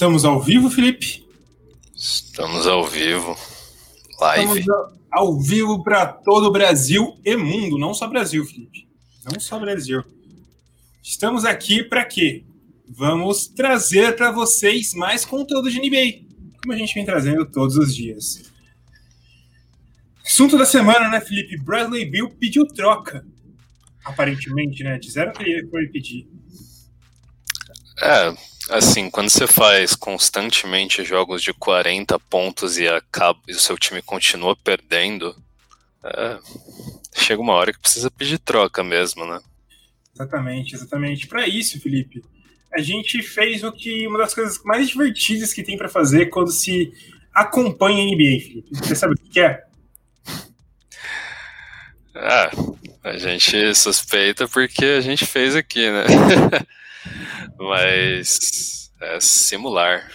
Estamos ao vivo, Felipe? Estamos ao vivo. Live. Estamos ao vivo para todo o Brasil e mundo, não só Brasil, Felipe. Não só Brasil. Estamos aqui para quê? Vamos trazer para vocês mais conteúdo de NBA, como a gente vem trazendo todos os dias. Assunto da semana, né, Felipe? Bradley Bill pediu troca. Aparentemente, né? Disseram que ele foi pedir. É, assim, quando você faz constantemente jogos de 40 pontos e, acaba, e o seu time continua perdendo, é, chega uma hora que precisa pedir troca mesmo, né? Exatamente, exatamente. Para isso, Felipe, a gente fez o que uma das coisas mais divertidas que tem para fazer quando se acompanha a NBA, Felipe. Você sabe o que é? Ah, a gente suspeita porque a gente fez aqui, né? Mas é simular.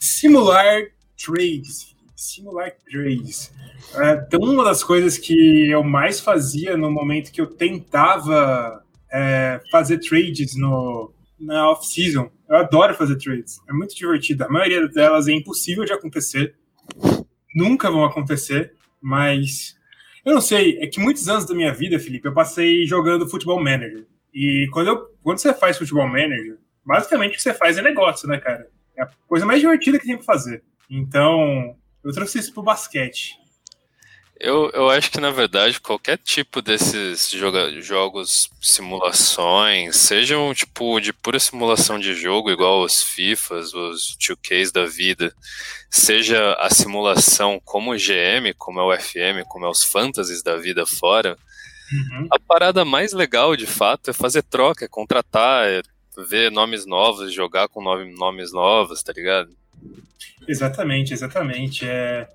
Simular trades. Simular trades. É, então, uma das coisas que eu mais fazia no momento que eu tentava é, fazer trades no, na off-season, eu adoro fazer trades. É muito divertido. A maioria delas é impossível de acontecer. Nunca vão acontecer, mas eu não sei, é que muitos anos da minha vida, Felipe, eu passei jogando futebol manager. E quando, eu, quando você faz futebol manager, basicamente o que você faz é negócio, né, cara? É a coisa mais divertida que tem pra fazer. Então, eu trouxe isso pro basquete. Eu, eu acho que, na verdade, qualquer tipo desses joga, jogos, simulações, sejam tipo de pura simulação de jogo, igual os FIFAs, os 2Ks da vida, seja a simulação como o GM, como é o FM, como é os fantasies da vida fora, Uhum. A parada mais legal, de fato, é fazer troca, é contratar, é ver nomes novos, jogar com nomes novos, tá ligado? Exatamente, exatamente. É,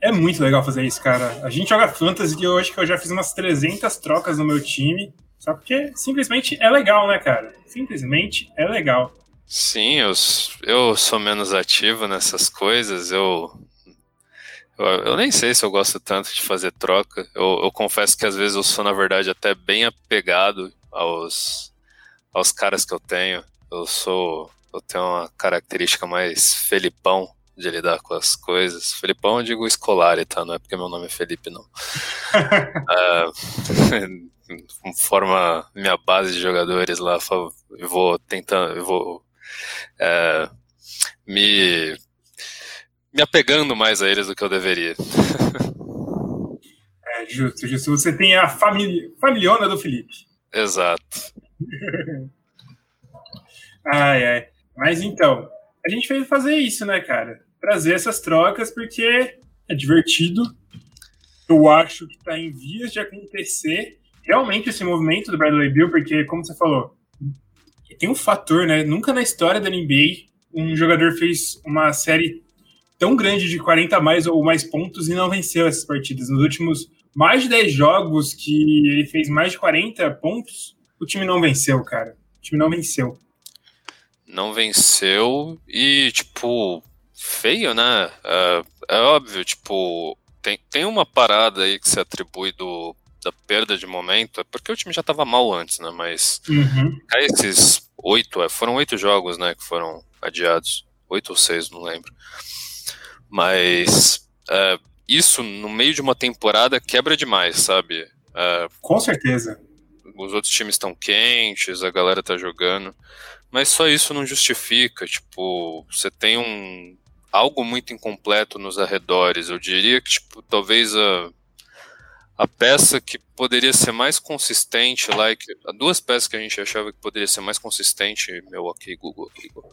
é muito legal fazer isso, cara. A gente joga Fantasy e hoje que eu já fiz umas 300 trocas no meu time, só porque simplesmente é legal, né, cara? Simplesmente é legal. Sim, eu, eu sou menos ativo nessas coisas, eu eu, eu, nem sei se eu gosto tanto de fazer troca. Eu, eu, confesso que às vezes eu sou, na verdade, até bem apegado aos, aos caras que eu tenho. Eu sou. Eu tenho uma característica mais Felipão de lidar com as coisas. Felipão eu digo escolar, tá? Não é porque meu nome é Felipe, não. uh, forma minha base de jogadores lá, eu vou tentando, eu vou uh, me me apegando mais a eles do que eu deveria. É, justo, justo. Você tem a família, familiona do Felipe. Exato. ai, ai. Mas então, a gente fez fazer isso, né, cara? Trazer essas trocas porque é divertido. Eu acho que está em vias de acontecer realmente esse movimento do Bradley Bill, porque, como você falou, tem um fator, né? Nunca na história da NBA um jogador fez uma série tão grande de 40 mais ou mais pontos e não venceu essas partidas. Nos últimos mais de 10 jogos que ele fez mais de 40 pontos, o time não venceu, cara. O time não venceu. Não venceu e, tipo, feio, né? É, é óbvio, tipo, tem, tem uma parada aí que se atribui do, da perda de momento, é porque o time já estava mal antes, né? Mas uhum. esses oito, é, foram oito jogos, né, que foram adiados. Oito ou seis, não lembro. Mas uh, isso no meio de uma temporada quebra demais, sabe? Uh, Com certeza. Os outros times estão quentes, a galera tá jogando. Mas só isso não justifica. Tipo, você tem um algo muito incompleto nos arredores. Eu diria que, tipo, talvez a a peça que poderia ser mais consistente lá, like, duas peças que a gente achava que poderia ser mais consistente, meu ok Google, Google.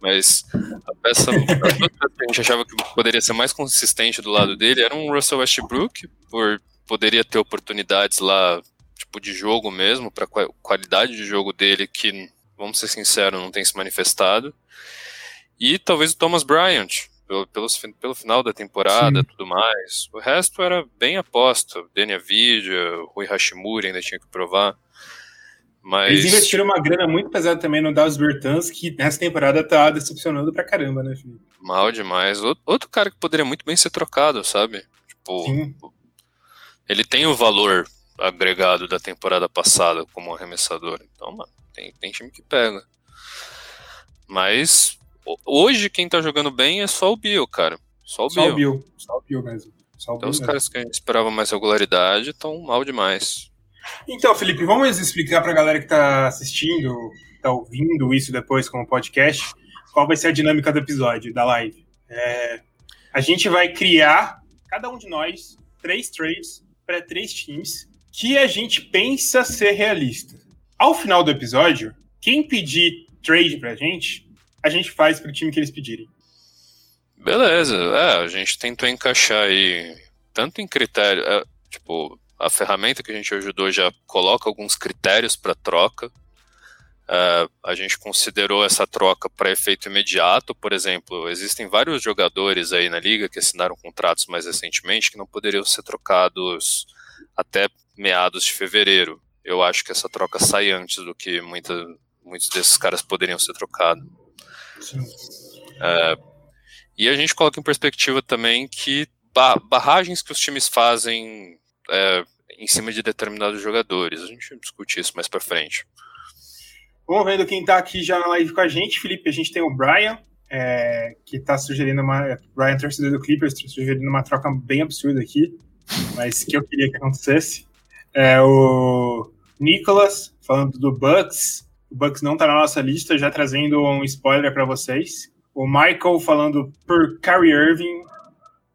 mas a peça, que a gente achava que poderia ser mais consistente do lado dele era um Russell Westbrook, por poderia ter oportunidades lá, tipo de jogo mesmo, para qualidade de jogo dele que, vamos ser sinceros, não tem se manifestado, e talvez o Thomas Bryant, pelo, pelo, pelo final da temporada e tudo mais. O resto era bem aposto. Denia Vidia, Rui Hashimura ainda tinha que provar. Mas... Eles investiram uma grana muito pesada também no Dallas Bertans, que nessa temporada tá decepcionando pra caramba, né, Felipe? Mal demais. Outro cara que poderia muito bem ser trocado, sabe? Tipo, Sim. ele tem o valor agregado da temporada passada como arremessador. Então, mano, tem, tem time que pega. Mas hoje quem tá jogando bem é só o Bill, cara. Só o Só Bill. o Bill. Só o Bill mesmo. Só o Então Bill os mesmo. caras que a gente esperava mais regularidade estão mal demais. Então, Felipe, vamos explicar pra galera que tá assistindo, tá ouvindo isso depois como podcast, qual vai ser a dinâmica do episódio, da live. É, a gente vai criar, cada um de nós, três trades para três times que a gente pensa ser realista. Ao final do episódio, quem pedir trade pra gente, a gente faz pro time que eles pedirem. Beleza, é, a gente tentou encaixar aí tanto em critério, é, tipo, a ferramenta que a gente ajudou já coloca alguns critérios para troca. É, a gente considerou essa troca para efeito imediato, por exemplo, existem vários jogadores aí na liga que assinaram contratos mais recentemente que não poderiam ser trocados até meados de fevereiro. Eu acho que essa troca sai antes do que muita, muitos desses caras poderiam ser trocados. É, e a gente coloca em perspectiva também que ba- barragens que os times fazem é, em cima de determinados jogadores. A gente discute isso mais pra frente. Vamos vendo quem tá aqui já na live com a gente, Felipe. A gente tem o Brian, é, que tá sugerindo uma. Brian, torcedor do Clippers, tá sugerindo uma troca bem absurda aqui, mas que eu queria que acontecesse. É o Nicholas, falando do Bucks. O Bucks não tá na nossa lista, já trazendo um spoiler para vocês. O Michael falando por Kyrie Irving.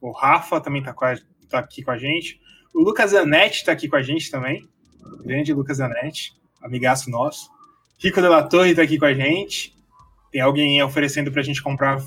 O Rafa também tá, a- tá aqui com a gente. O Lucas Zanetti tá aqui com a gente também. Grande Lucas Zanetti, amigaço nosso. Rico de la Torre tá aqui com a gente. Tem alguém oferecendo pra gente comprar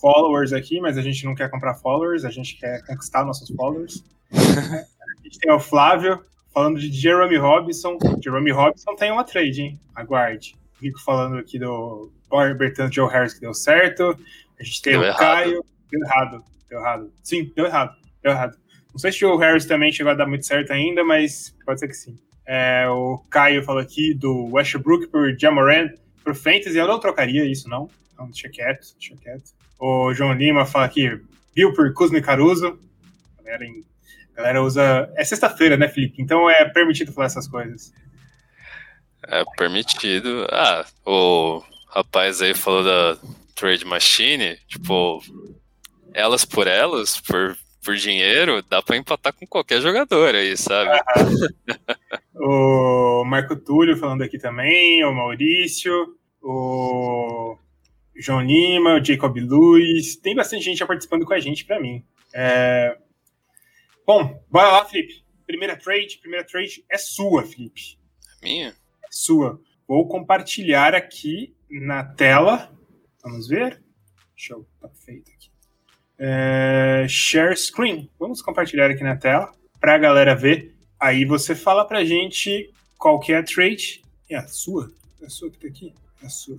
followers aqui, mas a gente não quer comprar followers, a gente quer conquistar nossos followers. a gente tem o Flávio falando de Jeremy Robinson. Jeremy Robinson tem uma trade, hein? Aguarde. Rico falando aqui do Bertrand Joe Harris que deu certo. A gente tem Deu o errado. Caio. Deu errado. Deu errado. Sim, deu errado. Deu errado. Não sei se o Joe Harris também chegou a dar muito certo ainda, mas pode ser que sim. É, o Caio falou aqui do Westbrook por Jamoran pro Fantasy. Eu não trocaria isso, não. Então, deixa quieto, deixa quieto. O João Lima fala aqui, Bill por Kuzma e Caruso. Galera, em- a galera usa... É sexta-feira, né, Felipe? Então é permitido falar essas coisas. É permitido. Ah, o rapaz aí falou da Trade Machine, tipo, elas por elas, por, por dinheiro, dá pra empatar com qualquer jogador aí, sabe? O Marco Túlio falando aqui também, o Maurício, o João Lima, o Jacob Luiz. Tem bastante gente já participando com a gente para mim. É, Bom, bora lá, Felipe. Primeira trade, primeira trade é sua, Felipe. Minha? É sua. Vou compartilhar aqui na tela. Vamos ver. Deixa eu tá feito aqui. É, Share screen. Vamos compartilhar aqui na tela para a galera ver. Aí você fala pra gente qual que é a trade. É a sua? É a sua que tá aqui? É a sua.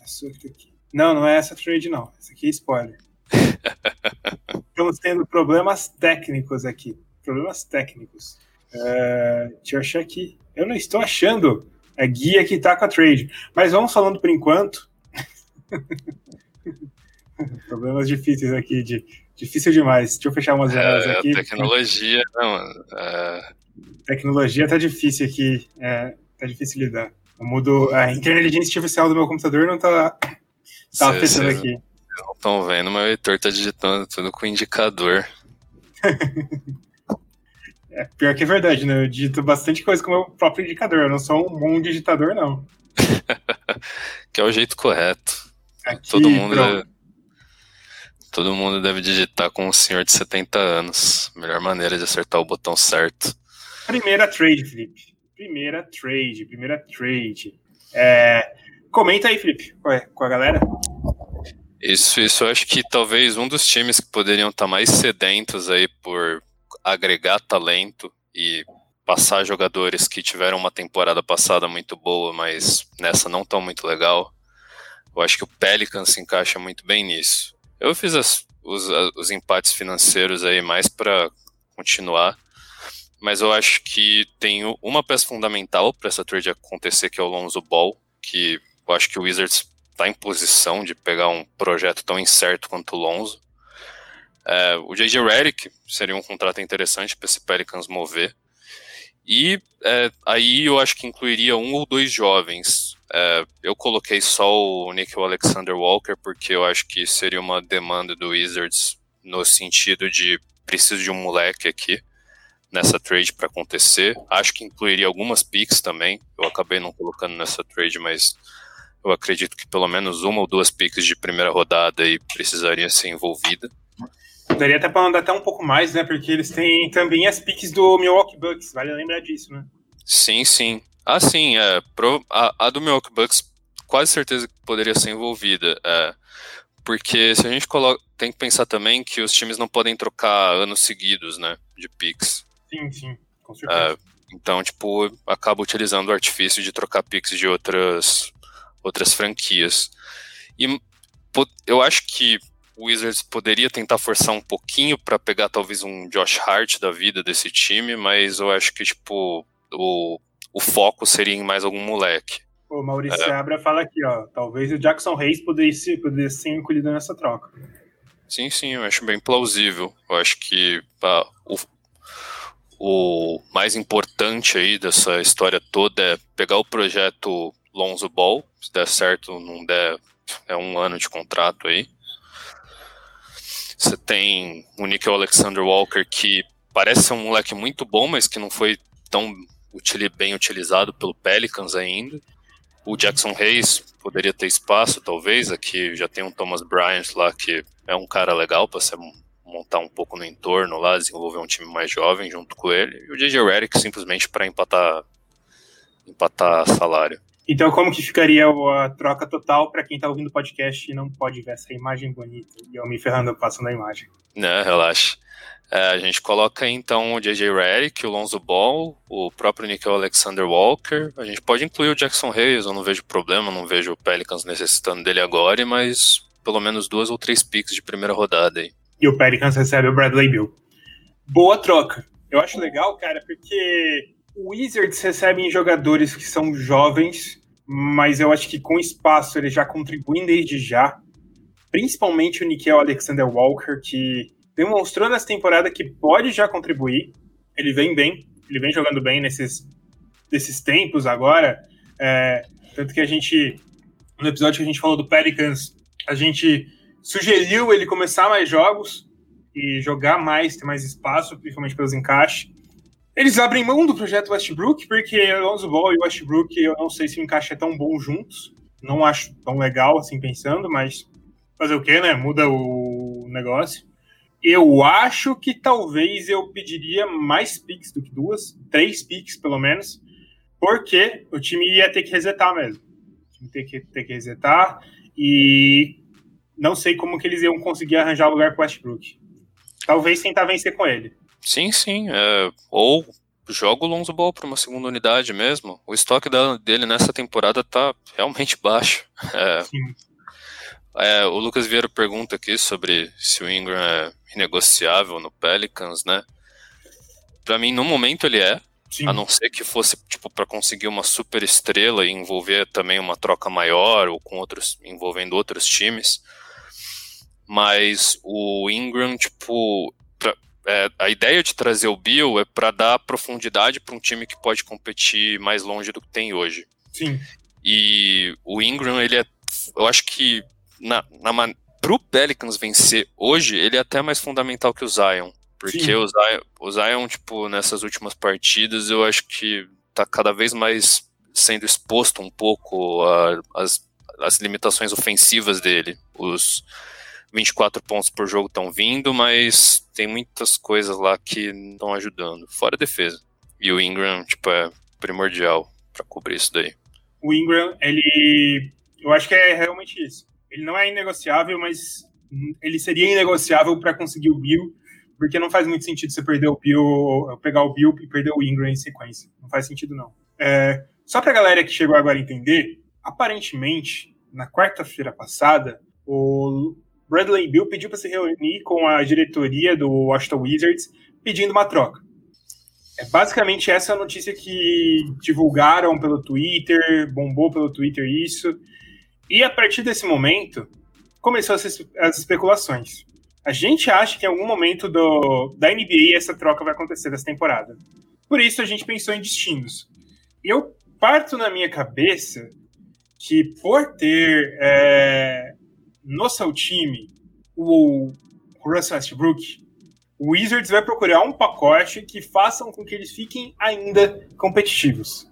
É a sua que tá aqui. Não, não é essa trade, não. Essa aqui é spoiler. Estamos tendo problemas técnicos aqui. Problemas técnicos. É, deixa eu achar aqui. Eu não estou achando a guia que tá com a trade. Mas vamos falando por enquanto. Problemas difíceis aqui, de, difícil demais. Deixa eu fechar umas janelas É, aqui. tecnologia, né, mano? É, Tecnologia tá difícil aqui. É, tá difícil lidar. Eu mudo. A inteligência artificial do meu computador não tá, tá afetando aqui. Não estão vendo, mas o Heitor tá digitando tudo com indicador. É, pior que é verdade, né? Eu digito bastante coisa com o meu próprio indicador. Eu não sou um bom digitador, não. Que é o jeito correto. Aqui, Todo mundo, deve, todo mundo deve digitar com um senhor de 70 anos. Melhor maneira de acertar o botão certo. Primeira trade, Felipe. Primeira trade, primeira trade. É, Comenta aí, Felipe, com a- com a galera. Isso, isso eu acho que talvez um dos times que poderiam estar mais sedentos aí por agregar talento e passar jogadores que tiveram uma temporada passada muito boa, mas nessa não tão muito legal. Eu acho que o Pelicans se encaixa muito bem nisso. Eu fiz as- os, os empates financeiros aí mais para continuar, mas eu acho que tem uma peça fundamental para essa trade acontecer, que é o Lonzo Ball, que eu acho que o Wizards está em posição de pegar um projeto tão incerto quanto o Lonzo. É, o J.J. Redick seria um contrato interessante para esse Pelicans mover. E é, aí eu acho que incluiria um ou dois jovens. É, eu coloquei só o Nickel Alexander Walker porque eu acho que seria uma demanda do Wizards no sentido de preciso de um moleque aqui nessa trade para acontecer. Acho que incluiria algumas picks também. Eu acabei não colocando nessa trade, mas eu acredito que pelo menos uma ou duas picks de primeira rodada aí precisaria ser envolvida. Daria até para andar até um pouco mais, né? Porque eles têm também as picks do Milwaukee Bucks. Vale lembrar disso, né? Sim, sim. Ah, sim. É, pro, a, a do Milwaukee Bucks quase certeza que poderia ser envolvida. É, porque se a gente coloca. Tem que pensar também que os times não podem trocar anos seguidos, né? De picks. Sim, sim, com certeza. É, então, tipo, acaba utilizando o artifício de trocar picks de outras, outras franquias. E eu acho que o Wizards poderia tentar forçar um pouquinho para pegar talvez um Josh Hart da vida desse time, mas eu acho que, tipo, o, o foco seria em mais algum moleque. O Maurício é. Abra fala aqui, ó. Talvez o Jackson Reis pudesse, pudesse ser incluído nessa troca. Sim, sim, eu acho bem plausível. Eu acho que ah, o, o mais importante aí dessa história toda é pegar o projeto Lonzo Ball. Se der certo, não der, é um ano de contrato aí. Você tem o Nickel Alexander Walker, que parece ser um moleque muito bom, mas que não foi tão bem utilizado pelo Pelicans ainda. O Jackson Hayes poderia ter espaço, talvez. Aqui já tem um Thomas Bryant lá que é um cara legal para você montar um pouco no entorno lá, desenvolver um time mais jovem junto com ele. E o JJ Redick simplesmente para empatar, empatar salário. Então, como que ficaria a troca total para quem está ouvindo o podcast e não pode ver essa imagem bonita? E eu me ferrando passando a imagem. Não, relaxa. É, a gente coloca então o J.J. Redick, o Lonzo Ball, o próprio Nickel Alexander Walker. A gente pode incluir o Jackson Hayes, eu não vejo problema, não vejo o Pelicans necessitando dele agora, mas pelo menos duas ou três picks de primeira rodada aí. E o Pelicans recebe o Bradley Bill. Boa troca. Eu acho legal, cara, porque o Wizards recebem jogadores que são jovens, mas eu acho que com espaço eles já contribuem desde já. Principalmente o Nickel Alexander Walker, que demonstrou nessa temporada que pode já contribuir. Ele vem bem, ele vem jogando bem nesses, nesses tempos agora. É, tanto que a gente, no episódio que a gente falou do Pelicans, a gente sugeriu ele começar mais jogos e jogar mais, ter mais espaço, principalmente pelos encaixes. Eles abrem mão do projeto Westbrook, porque Alonso Ball e Westbrook eu não sei se é tão bom juntos. Não acho tão legal assim pensando, mas fazer o que, né? Muda o negócio. Eu acho que talvez eu pediria mais picks do que duas, três picks pelo menos, porque o time ia ter que resetar mesmo. Ter que, ter que resetar e não sei como que eles iam conseguir arranjar lugar para Westbrook. Talvez tentar vencer com ele. Sim, sim. É, ou joga o Lonzo Ball para uma segunda unidade mesmo. O estoque dele nessa temporada tá realmente baixo. É. É, o Lucas Vieira pergunta aqui sobre se o Ingram é negociável no Pelicans, né? Para mim, no momento ele é, Sim. a não ser que fosse tipo para conseguir uma super estrela e envolver também uma troca maior ou com outros envolvendo outros times. Mas o Ingram, tipo, é, a ideia de trazer o Bill é para dar profundidade para um time que pode competir mais longe do que tem hoje. Sim. E o Ingram, ele é, eu acho que na, na, pro Pelicans vencer hoje, ele é até mais fundamental que o Zion. Porque o Zion, o Zion, tipo, nessas últimas partidas, eu acho que tá cada vez mais sendo exposto um pouco às as limitações ofensivas dele. Os 24 pontos por jogo estão vindo, mas tem muitas coisas lá que estão ajudando, fora a defesa. E o Ingram, tipo, é primordial para cobrir isso daí. O Ingram, ele. Eu acho que é realmente isso ele não é inegociável, mas ele seria inegociável para conseguir o Bill, porque não faz muito sentido você perder o Bill, pegar o Bill e perder o Ingram em sequência. Não faz sentido, não. É, só para a galera que chegou agora entender, aparentemente, na quarta-feira passada, o Bradley Bill pediu para se reunir com a diretoria do Washington Wizards pedindo uma troca. É basicamente essa a notícia que divulgaram pelo Twitter, bombou pelo Twitter isso. E a partir desse momento, começou as, as especulações. A gente acha que em algum momento do, da NBA essa troca vai acontecer dessa temporada. Por isso a gente pensou em destinos. Eu parto na minha cabeça que por ter é, no seu time o Russell Westbrook, o Wizards vai procurar um pacote que façam com que eles fiquem ainda competitivos.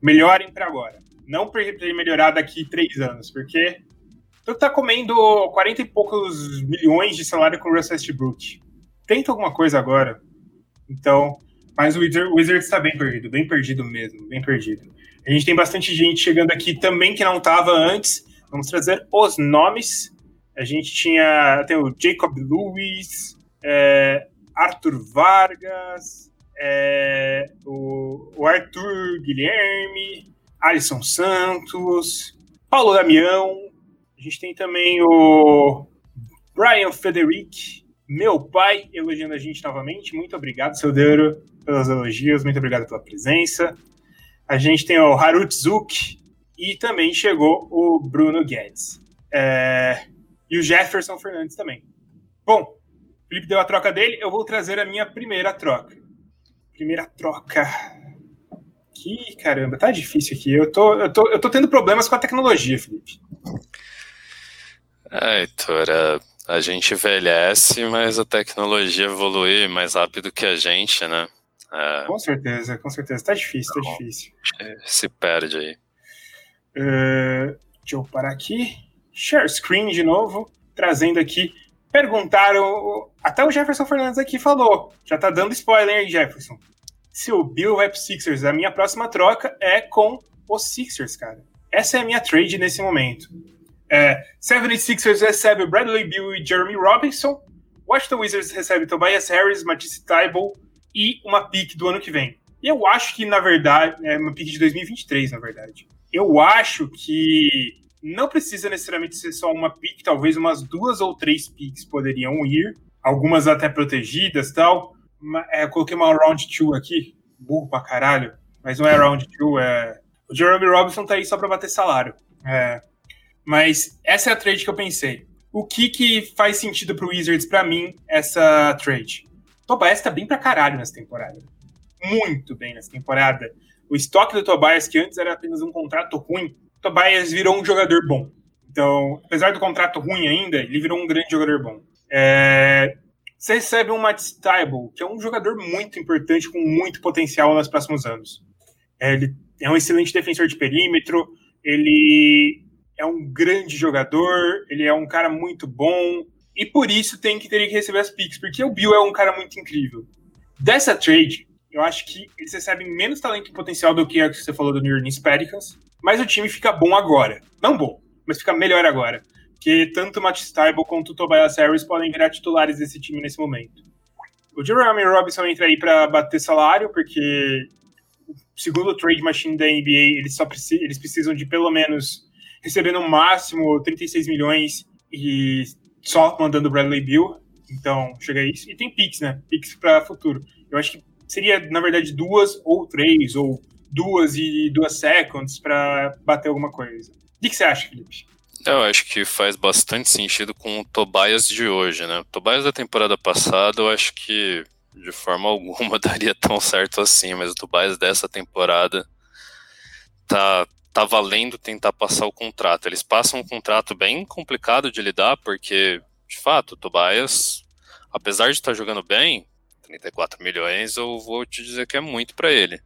Melhorem para agora. Não para ele melhorar daqui três anos, porque tu tá comendo 40 e poucos milhões de salário com o Russell Westbrook. Tenta alguma coisa agora. Então, mas o Wizards está bem perdido, bem perdido mesmo, bem perdido. A gente tem bastante gente chegando aqui também que não estava antes. Vamos trazer os nomes. A gente tinha tem o Jacob Lewis, é, Arthur Vargas, é, o, o, Arthur Guilherme, Alisson Santos, Paulo Damião. A gente tem também o Brian Frederic, meu pai, elogiando a gente novamente. Muito obrigado, seu Deuro, pelos elogios. Muito obrigado pela presença. A gente tem o Harutzuk e também chegou o Bruno Guedes. É, e o Jefferson Fernandes também. Bom, o Felipe deu a troca dele, eu vou trazer a minha primeira troca. Primeira troca. Que caramba, tá difícil aqui. Eu tô, eu tô, eu tô tendo problemas com a tecnologia, Felipe. É, Heitor, a gente envelhece, mas a tecnologia evolui mais rápido que a gente, né? É... Com certeza, com certeza. Tá difícil, tá difícil. Se perde aí. Uh, deixa eu parar aqui. Share screen de novo, trazendo aqui. Perguntaram. Até o Jefferson Fernandes aqui falou. Já tá dando spoiler aí, Jefferson. Se o Bill vai pro Sixers, a minha próxima troca é com os Sixers, cara. Essa é a minha trade nesse momento. É, 76ers recebe Bradley Bill e Jeremy Robinson. Washington Wizards recebe Tobias Harris, Matisse Tybalt e uma pick do ano que vem. E eu acho que, na verdade, é uma pick de 2023, na verdade. Eu acho que não precisa necessariamente ser só uma pick, talvez umas duas ou três picks poderiam ir, algumas até protegidas tal. É, coloquei uma round 2 aqui, burro pra caralho, mas não é round 2, é. O Jeremy Robinson tá aí só pra bater salário. É. Mas essa é a trade que eu pensei. O que que faz sentido pro Wizards para mim essa trade? Tobias tá bem pra caralho nessa temporada. Muito bem nessa temporada. O estoque do Tobias, que antes era apenas um contrato ruim, Tobias virou um jogador bom. Então, apesar do contrato ruim ainda, ele virou um grande jogador bom. É... Você recebe um Matt Stable, que é um jogador muito importante, com muito potencial nos próximos anos. É, ele é um excelente defensor de perímetro, ele é um grande jogador, ele é um cara muito bom, e por isso tem que ter que receber as picks, porque o Bill é um cara muito incrível. Dessa trade, eu acho que eles recebem menos talento e potencial do que que você falou do New Orleans Pelicans, mas o time fica bom agora. Não bom, mas fica melhor agora. Porque tanto o Matt Stiebel quanto o Tobias Harris podem virar titulares desse time nesse momento. O Jeremy Robinson entra aí para bater salário, porque segundo o trade machine da NBA, eles só precisam, eles precisam de pelo menos receber no máximo 36 milhões e só mandando o Bradley Bill. Então, chega isso. E tem Pix, né? Pix para futuro. Eu acho que seria, na verdade, duas ou três, ou duas e duas seconds para bater alguma coisa. O que, você acha, Felipe? Eu acho que faz bastante sentido com o Tobias de hoje, né? O Tobias da temporada passada, eu acho que de forma alguma daria tão certo assim, mas o Tobias dessa temporada tá, tá valendo tentar passar o contrato. Eles passam um contrato bem complicado de lidar, porque, de fato, o Tobias, apesar de estar jogando bem, 34 milhões, eu vou te dizer que é muito para ele.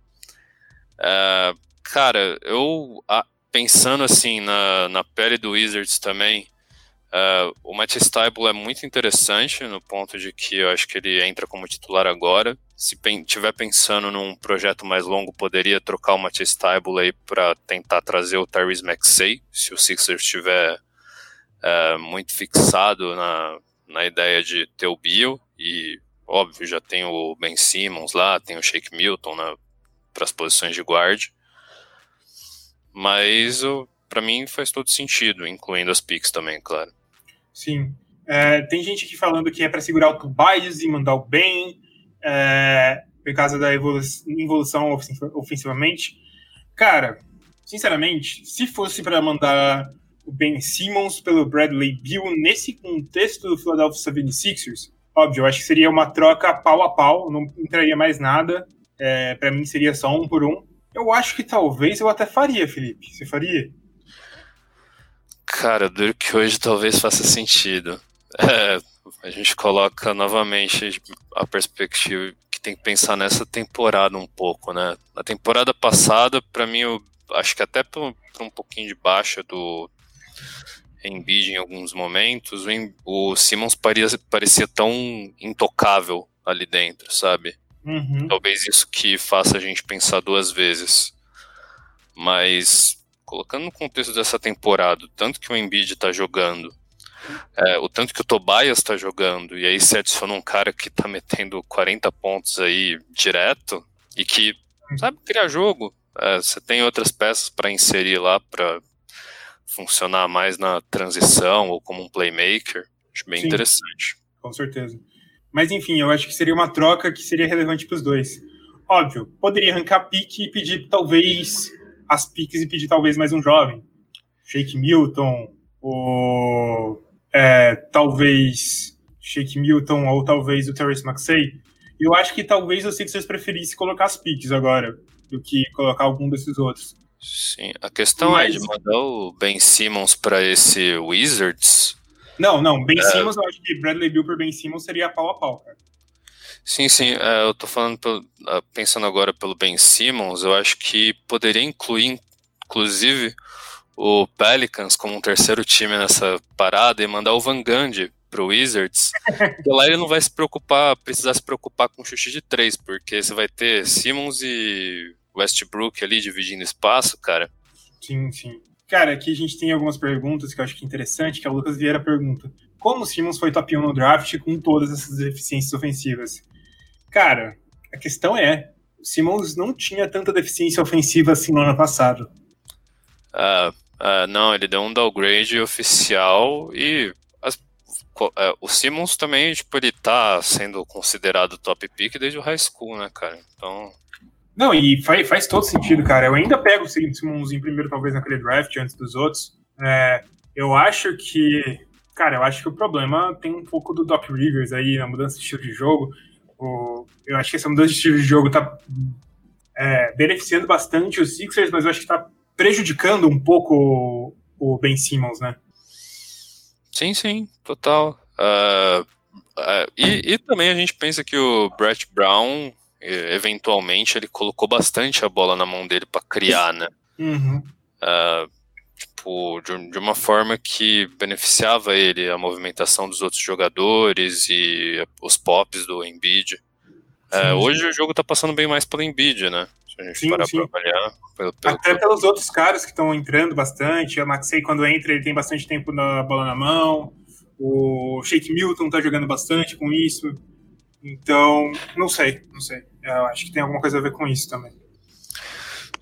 É, cara, eu pensando assim na, na pele do Wizards também, Uh, o Matt Stiebel é muito interessante no ponto de que eu acho que ele entra como titular agora. Se estiver pensando num projeto mais longo, poderia trocar o Matt Stiebel aí para tentar trazer o Tyrese Maxey, se o Sixers estiver uh, muito fixado na, na ideia de ter o Bill. E, óbvio, já tem o Ben Simmons lá, tem o Shake Milton para as posições de guard. Mas para mim faz todo sentido, incluindo as picks também, claro. Sim. É, tem gente aqui falando que é para segurar o Tobias e mandar o bem, é, por causa da evolução ofensivamente. Cara, sinceramente, se fosse para mandar o Ben Simmons pelo Bradley Bill nesse contexto do Philadelphia 76ers, óbvio, eu acho que seria uma troca pau a pau, não entraria mais nada. É, para mim seria só um por um. Eu acho que talvez eu até faria, Felipe. Você faria? Cara, duro que hoje talvez faça sentido. É, a gente coloca novamente a perspectiva que tem que pensar nessa temporada um pouco, né? Na temporada passada, para mim, eu acho que até por, por um pouquinho de baixa do Embiid em alguns momentos, o, o Simmons parecia, parecia tão intocável ali dentro, sabe? Uhum. Talvez isso que faça a gente pensar duas vezes. Mas colocando no contexto dessa temporada, tanto que o Embiid está jogando, é, o tanto que o Tobias está jogando, e aí você adiciona um cara que está metendo 40 pontos aí direto, e que sabe criar jogo. É, você tem outras peças para inserir lá para funcionar mais na transição ou como um playmaker. Acho bem Sim, interessante. Com certeza. Mas enfim, eu acho que seria uma troca que seria relevante para os dois. Óbvio, poderia arrancar pique e pedir talvez as piques e pedir talvez mais um jovem. Shake Milton, ou é, talvez Shake Milton, ou talvez o Terrence Maxey. E eu acho que talvez o Sixers preferisse colocar as piques agora, do que colocar algum desses outros. Sim, a questão Mas... é de mandar o Ben Simmons para esse Wizards. Não, não, Ben é... Simmons, eu acho que Bradley Bill por Ben Simmons seria pau a pau, cara. Sim, sim, é, eu tô falando, ah, pensando agora pelo Ben Simmons, eu acho que poderia incluir, inclusive, o Pelicans como um terceiro time nessa parada e mandar o Van Gundy pro Wizards, porque lá ele não vai se preocupar, precisar se preocupar com chute de três, porque você vai ter Simmons e Westbrook ali dividindo espaço, cara. Sim, sim. Cara, aqui a gente tem algumas perguntas que eu acho que é interessante, que a Lucas Vieira pergunta. Como o Simmons foi top 1 no draft com todas essas deficiências ofensivas? Cara, a questão é, o Simmons não tinha tanta deficiência ofensiva assim no ano passado. Uh, uh, não, ele deu um downgrade oficial e as, uh, o Simmons também, tipo, ele tá sendo considerado top pick desde o high school, né, cara? Então... Não, e faz, faz todo sentido, cara. Eu ainda pego o Simmons em primeiro, talvez, naquele draft antes dos outros. É, eu acho que, cara, eu acho que o problema tem um pouco do Doc Rivers aí, na mudança de estilo de jogo. O, eu acho que essa mudança de estilo de jogo está é, beneficiando bastante os Sixers, mas eu acho que está prejudicando um pouco o, o, Ben Simmons, né? Sim, sim, total. Uh, uh, e, e, também a gente pensa que o Brett Brown, eventualmente, ele colocou bastante a bola na mão dele para criar, né? Uhum. Uh, tipo, de, de, uma forma que beneficiava ele, a movimentação dos outros jogadores e os pops do Embiid. É, hoje o jogo tá passando bem mais pelo Embiid, né? Se a gente sim, parar sim. pra avaliar. Pelo, pelo... Até pelos outros caras que estão entrando bastante. O Maxey, quando entra, ele tem bastante tempo na bola na mão. O Shake Milton tá jogando bastante com isso. Então, não sei, não sei. Eu acho que tem alguma coisa a ver com isso também.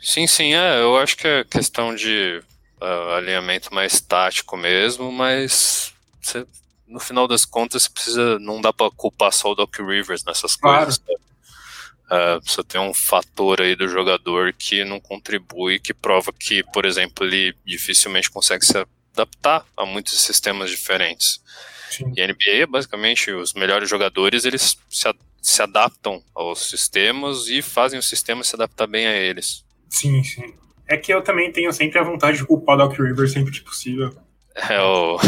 Sim, sim, é. Eu acho que é questão de uh, alinhamento mais tático mesmo, mas você, no final das contas, você precisa, não dá para culpar só o Doc Rivers nessas claro. coisas. Né? Uh, você tem um fator aí do jogador que não contribui, que prova que, por exemplo, ele dificilmente consegue se adaptar a muitos sistemas diferentes. Sim. E a NBA, basicamente, os melhores jogadores, eles se, se adaptam aos sistemas e fazem o sistema se adaptar bem a eles. Sim, sim. É que eu também tenho sempre a vontade de culpar o Doc Rivers sempre que possível. É o.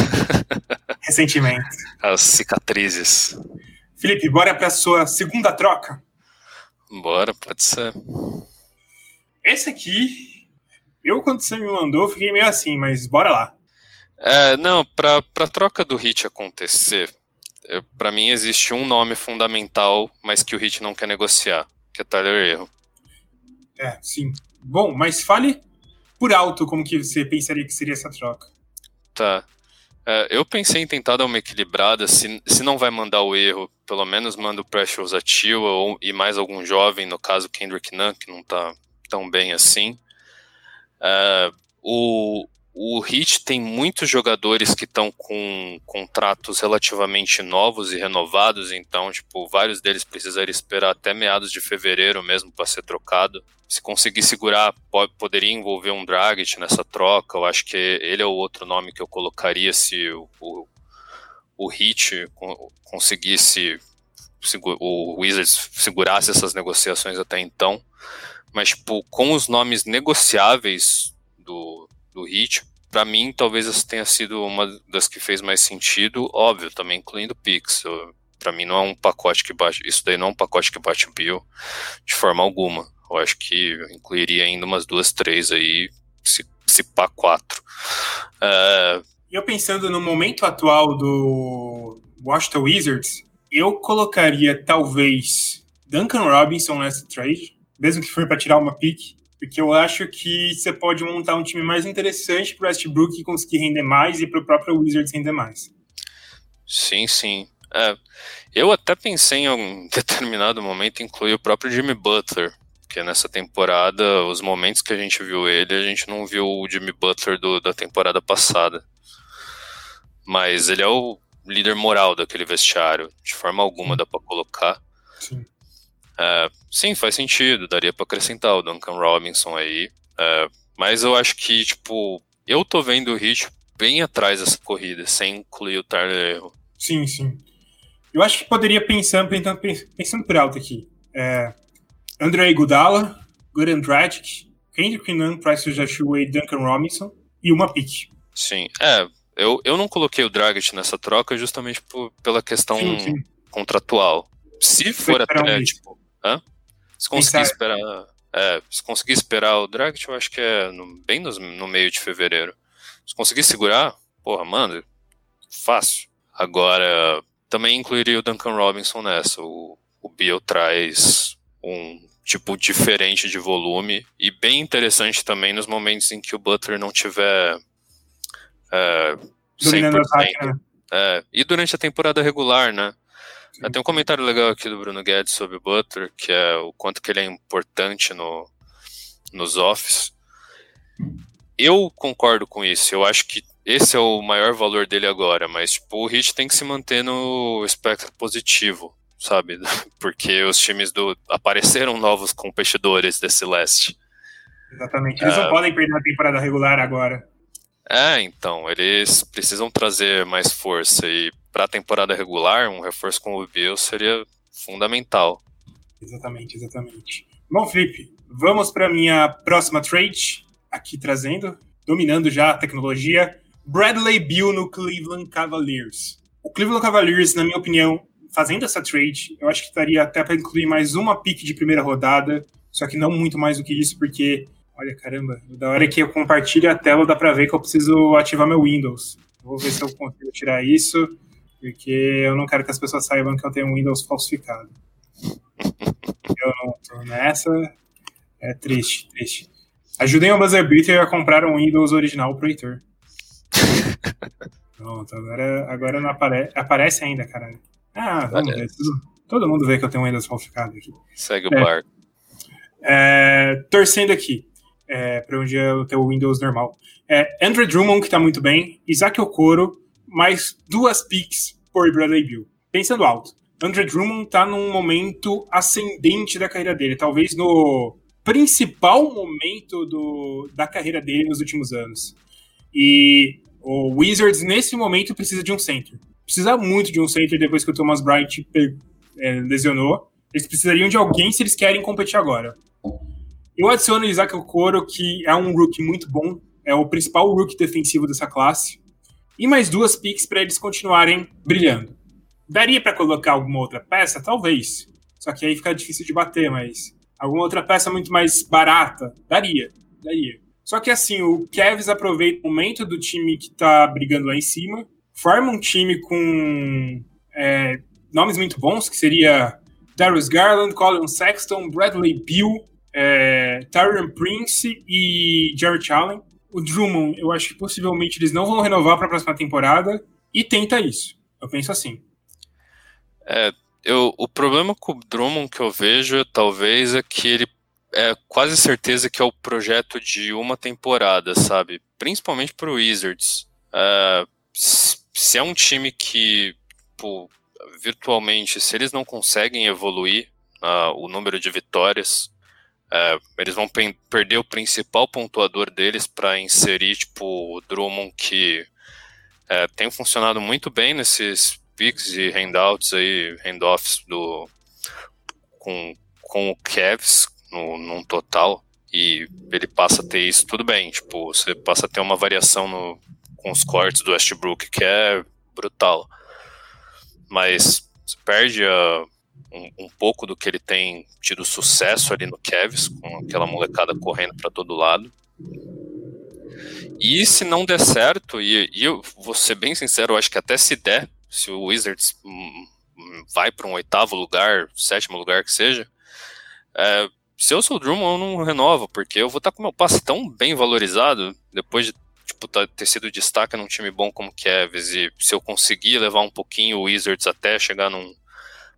Ressentimento. As cicatrizes. Felipe, bora pra sua segunda troca? Bora, pode ser. Esse aqui, eu quando você me mandou, fiquei meio assim, mas bora lá. É, não, pra, pra troca do hit acontecer, para mim existe um nome fundamental, mas que o hit não quer negociar, que é Tyler Erro. É, sim. Bom, mas fale por alto como que você pensaria que seria essa troca. Tá. É, eu pensei em tentar dar uma equilibrada, se, se não vai mandar o erro, pelo menos manda o Precious Ativa ou, e mais algum jovem, no caso Kendrick Nunn, que não tá tão bem assim. É, o, o Heat tem muitos jogadores que estão com contratos relativamente novos e renovados, então, tipo, vários deles precisariam esperar até meados de fevereiro mesmo para ser trocado. Se conseguir segurar, pode, poderia envolver um Dragic nessa troca. Eu acho que ele é o outro nome que eu colocaria se o, o, o Heat conseguisse o Wizards segurasse essas negociações até então. Mas, tipo, com os nomes negociáveis do, do Heat, para mim, talvez essa tenha sido uma das que fez mais sentido, óbvio, também incluindo Pix. Para mim não é um pacote que bate, isso daí não é um pacote que bate o Bill de forma alguma. Eu acho que incluiria ainda umas duas, três aí, se, se pá quatro. Uh, eu pensando no momento atual do Washington Wizards, eu colocaria talvez Duncan Robinson nessa trade, mesmo que for para tirar uma pick, porque eu acho que você pode montar um time mais interessante para o Westbrook conseguir render mais e para o próprio Wizards render mais. Sim, sim. É, eu até pensei em um determinado momento incluir o próprio Jimmy Butler, porque nessa temporada, os momentos que a gente viu ele, a gente não viu o Jimmy Butler do, da temporada passada. Mas ele é o líder moral daquele vestiário, de forma alguma dá para colocar. Sim. É, sim, faz sentido, daria para acrescentar o Duncan Robinson aí. É, mas eu acho que, tipo, eu tô vendo o Hit bem atrás dessa corrida, sem incluir o Tyler Erro. Sim, sim. Eu acho que poderia pensar, pensando, pensando por alto aqui. É, André Gudala, Goran Dragic, Kendrick Nunn, Price Joshua Duncan Robinson e uma pick. Sim, é. Eu, eu não coloquei o Dragic nessa troca justamente por, pela questão sim, sim. contratual. Se for até, um tipo, Hã? Se conseguir Pensar... esperar. É, se conseguir esperar o Dragic, eu acho que é no, bem no, no, meio de fevereiro. Se conseguir segurar, porra, manda. Fácil. Agora, também incluiria o Duncan Robinson nessa. O, o Bill traz um tipo diferente de volume e bem interessante também nos momentos em que o Butler não tiver é, 100%. Ataque, né? é, e durante a temporada regular, né? Tem um comentário legal aqui do Bruno Guedes sobre o Butler, que é o quanto que ele é importante no, nos offs. Eu concordo com isso. Eu acho que esse é o maior valor dele agora, mas tipo, o Heat tem que se manter no espectro positivo, sabe? Porque os times do apareceram novos competidores desse leste. Exatamente. Eles não é. podem perder a temporada regular agora. É, então, eles precisam trazer mais força e para a temporada regular, um reforço com o Bill seria fundamental. Exatamente, exatamente. Bom, Felipe, vamos para minha próxima trade, aqui trazendo, dominando já a tecnologia, Bradley Bill no Cleveland Cavaliers. O Cleveland Cavaliers, na minha opinião, fazendo essa trade, eu acho que estaria até para incluir mais uma pick de primeira rodada, só que não muito mais do que isso, porque, olha, caramba, da hora que eu compartilho a tela dá para ver que eu preciso ativar meu Windows. Vou ver se eu consigo tirar isso porque eu não quero que as pessoas saibam que eu tenho um Windows falsificado. eu não tô nessa. É triste, triste. Ajudem o Buzzer Beater a comprar um Windows original pro Heitor. Pronto, agora, agora não apare aparece ainda, caralho. Ah, vamos ver. Todo, todo, mundo vê que eu tenho um Windows falsificado aqui. Segue o é, bar. É, torcendo aqui é, para onde eu tenho o Windows normal. É, Andrew Drummond, que tá muito bem. Isaac Okoro, mais duas picks por Bradley Bill. Pensando alto, Andre Drummond está num momento ascendente da carreira dele, talvez no principal momento do, da carreira dele nos últimos anos. E o Wizards, nesse momento, precisa de um center. Precisa muito de um center depois que o Thomas Bryant é, lesionou. Eles precisariam de alguém se eles querem competir agora. Eu adiciono o Isaac Okoro, que é um rookie muito bom, é o principal rookie defensivo dessa classe e mais duas picks para eles continuarem brilhando. Daria para colocar alguma outra peça? Talvez. Só que aí fica difícil de bater, mas alguma outra peça muito mais barata? Daria, daria. Só que assim, o Cavs aproveita o momento do time que tá brigando lá em cima, forma um time com é, nomes muito bons, que seria Darius Garland, Colin Sexton, Bradley Beal, é, Tyron Prince e Jared Allen o Drummond, eu acho que possivelmente eles não vão renovar para a próxima temporada e tenta isso. Eu penso assim. É, eu, o problema com o Drummond que eu vejo, talvez, é que ele é quase certeza que é o projeto de uma temporada, sabe? Principalmente para o Wizards. É, se é um time que, pô, virtualmente, se eles não conseguem evoluir uh, o número de vitórias, é, eles vão perder o principal pontuador deles para inserir tipo o Drummond que é, tem funcionado muito bem nesses picks e handouts aí, handoffs do com, com o Cavs no, num total. e ele passa a ter isso, tudo bem. Tipo, você passa a ter uma variação no, com os cortes do Westbrook que é brutal. Mas você perde a, um, um, pouco do que ele tem tido sucesso ali no Cavs, com aquela molecada correndo para todo lado. E se não der certo, e, e, eu vou ser bem sincero, eu acho que até se der, se o Wizards hum, hum, vai para um oitavo lugar, sétimo lugar que seja, é, se eu sou o Drummond, eu não renovo, porque eu vou estar tá com meu passe tão bem valorizado, depois de tipo, tá, ter sido destaque num time bom como o Cavs, e se eu conseguir levar um pouquinho o Wizards até chegar num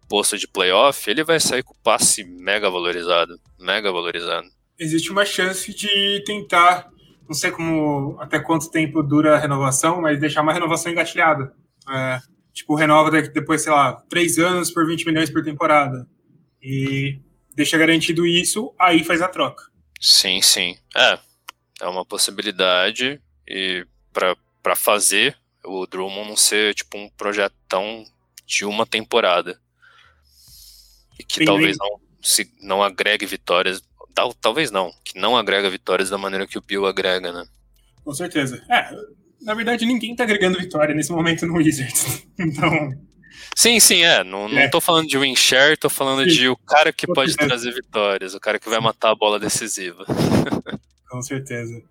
posto de playoff, ele vai sair com o passe mega valorizado, mega valorizado. Existe uma chance de tentar não sei como até quanto tempo dura a renovação, mas deixar uma renovação engatilhada. É, tipo, renova depois, sei lá, três anos por 20 milhões por temporada. E deixa garantido isso, aí faz a troca. Sim, sim. É, é uma possibilidade e para fazer o Drummond não ser tipo um projetão de uma temporada. E que talvez não, se, não agregue vitórias Tal, talvez não, que não agrega vitórias da maneira que o Bill agrega, né? Com certeza. É, na verdade, ninguém tá agregando vitória nesse momento no Wizards. Então. Sim, sim, é. Não, não é. tô falando de win share, tô falando sim. de o cara que pode trazer vitórias, o cara que vai matar a bola decisiva. Com certeza.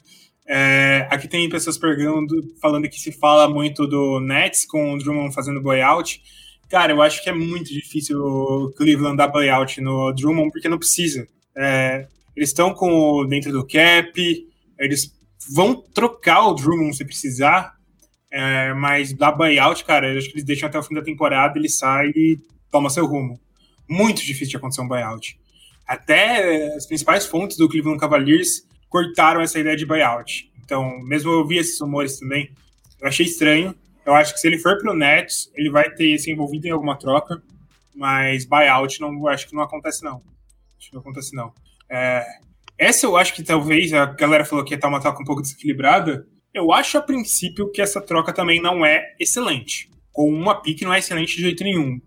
É, aqui tem pessoas perguntando, falando que se fala muito do Nets com o Drummond fazendo buyout. Cara, eu acho que é muito difícil o Cleveland dar buyout no Drummond, porque não precisa. É, eles estão com dentro do cap, eles vão trocar o Drummond se precisar, é, mas da buyout, cara, eu acho que eles deixam até o fim da temporada, ele sai e toma seu rumo. Muito difícil de acontecer um buyout. Até as principais fontes do Cleveland Cavaliers cortaram essa ideia de buyout. Então, mesmo eu vi esses rumores também, eu achei estranho. Eu acho que se ele for pro Nets, ele vai ter se envolvido em alguma troca, mas buyout não acho que não acontece não. Acho que não acontece não. É, essa eu acho que talvez a galera falou que ia estar uma troca um pouco desequilibrada. Eu acho a princípio que essa troca também não é excelente. Com uma pick não é excelente de jeito nenhum.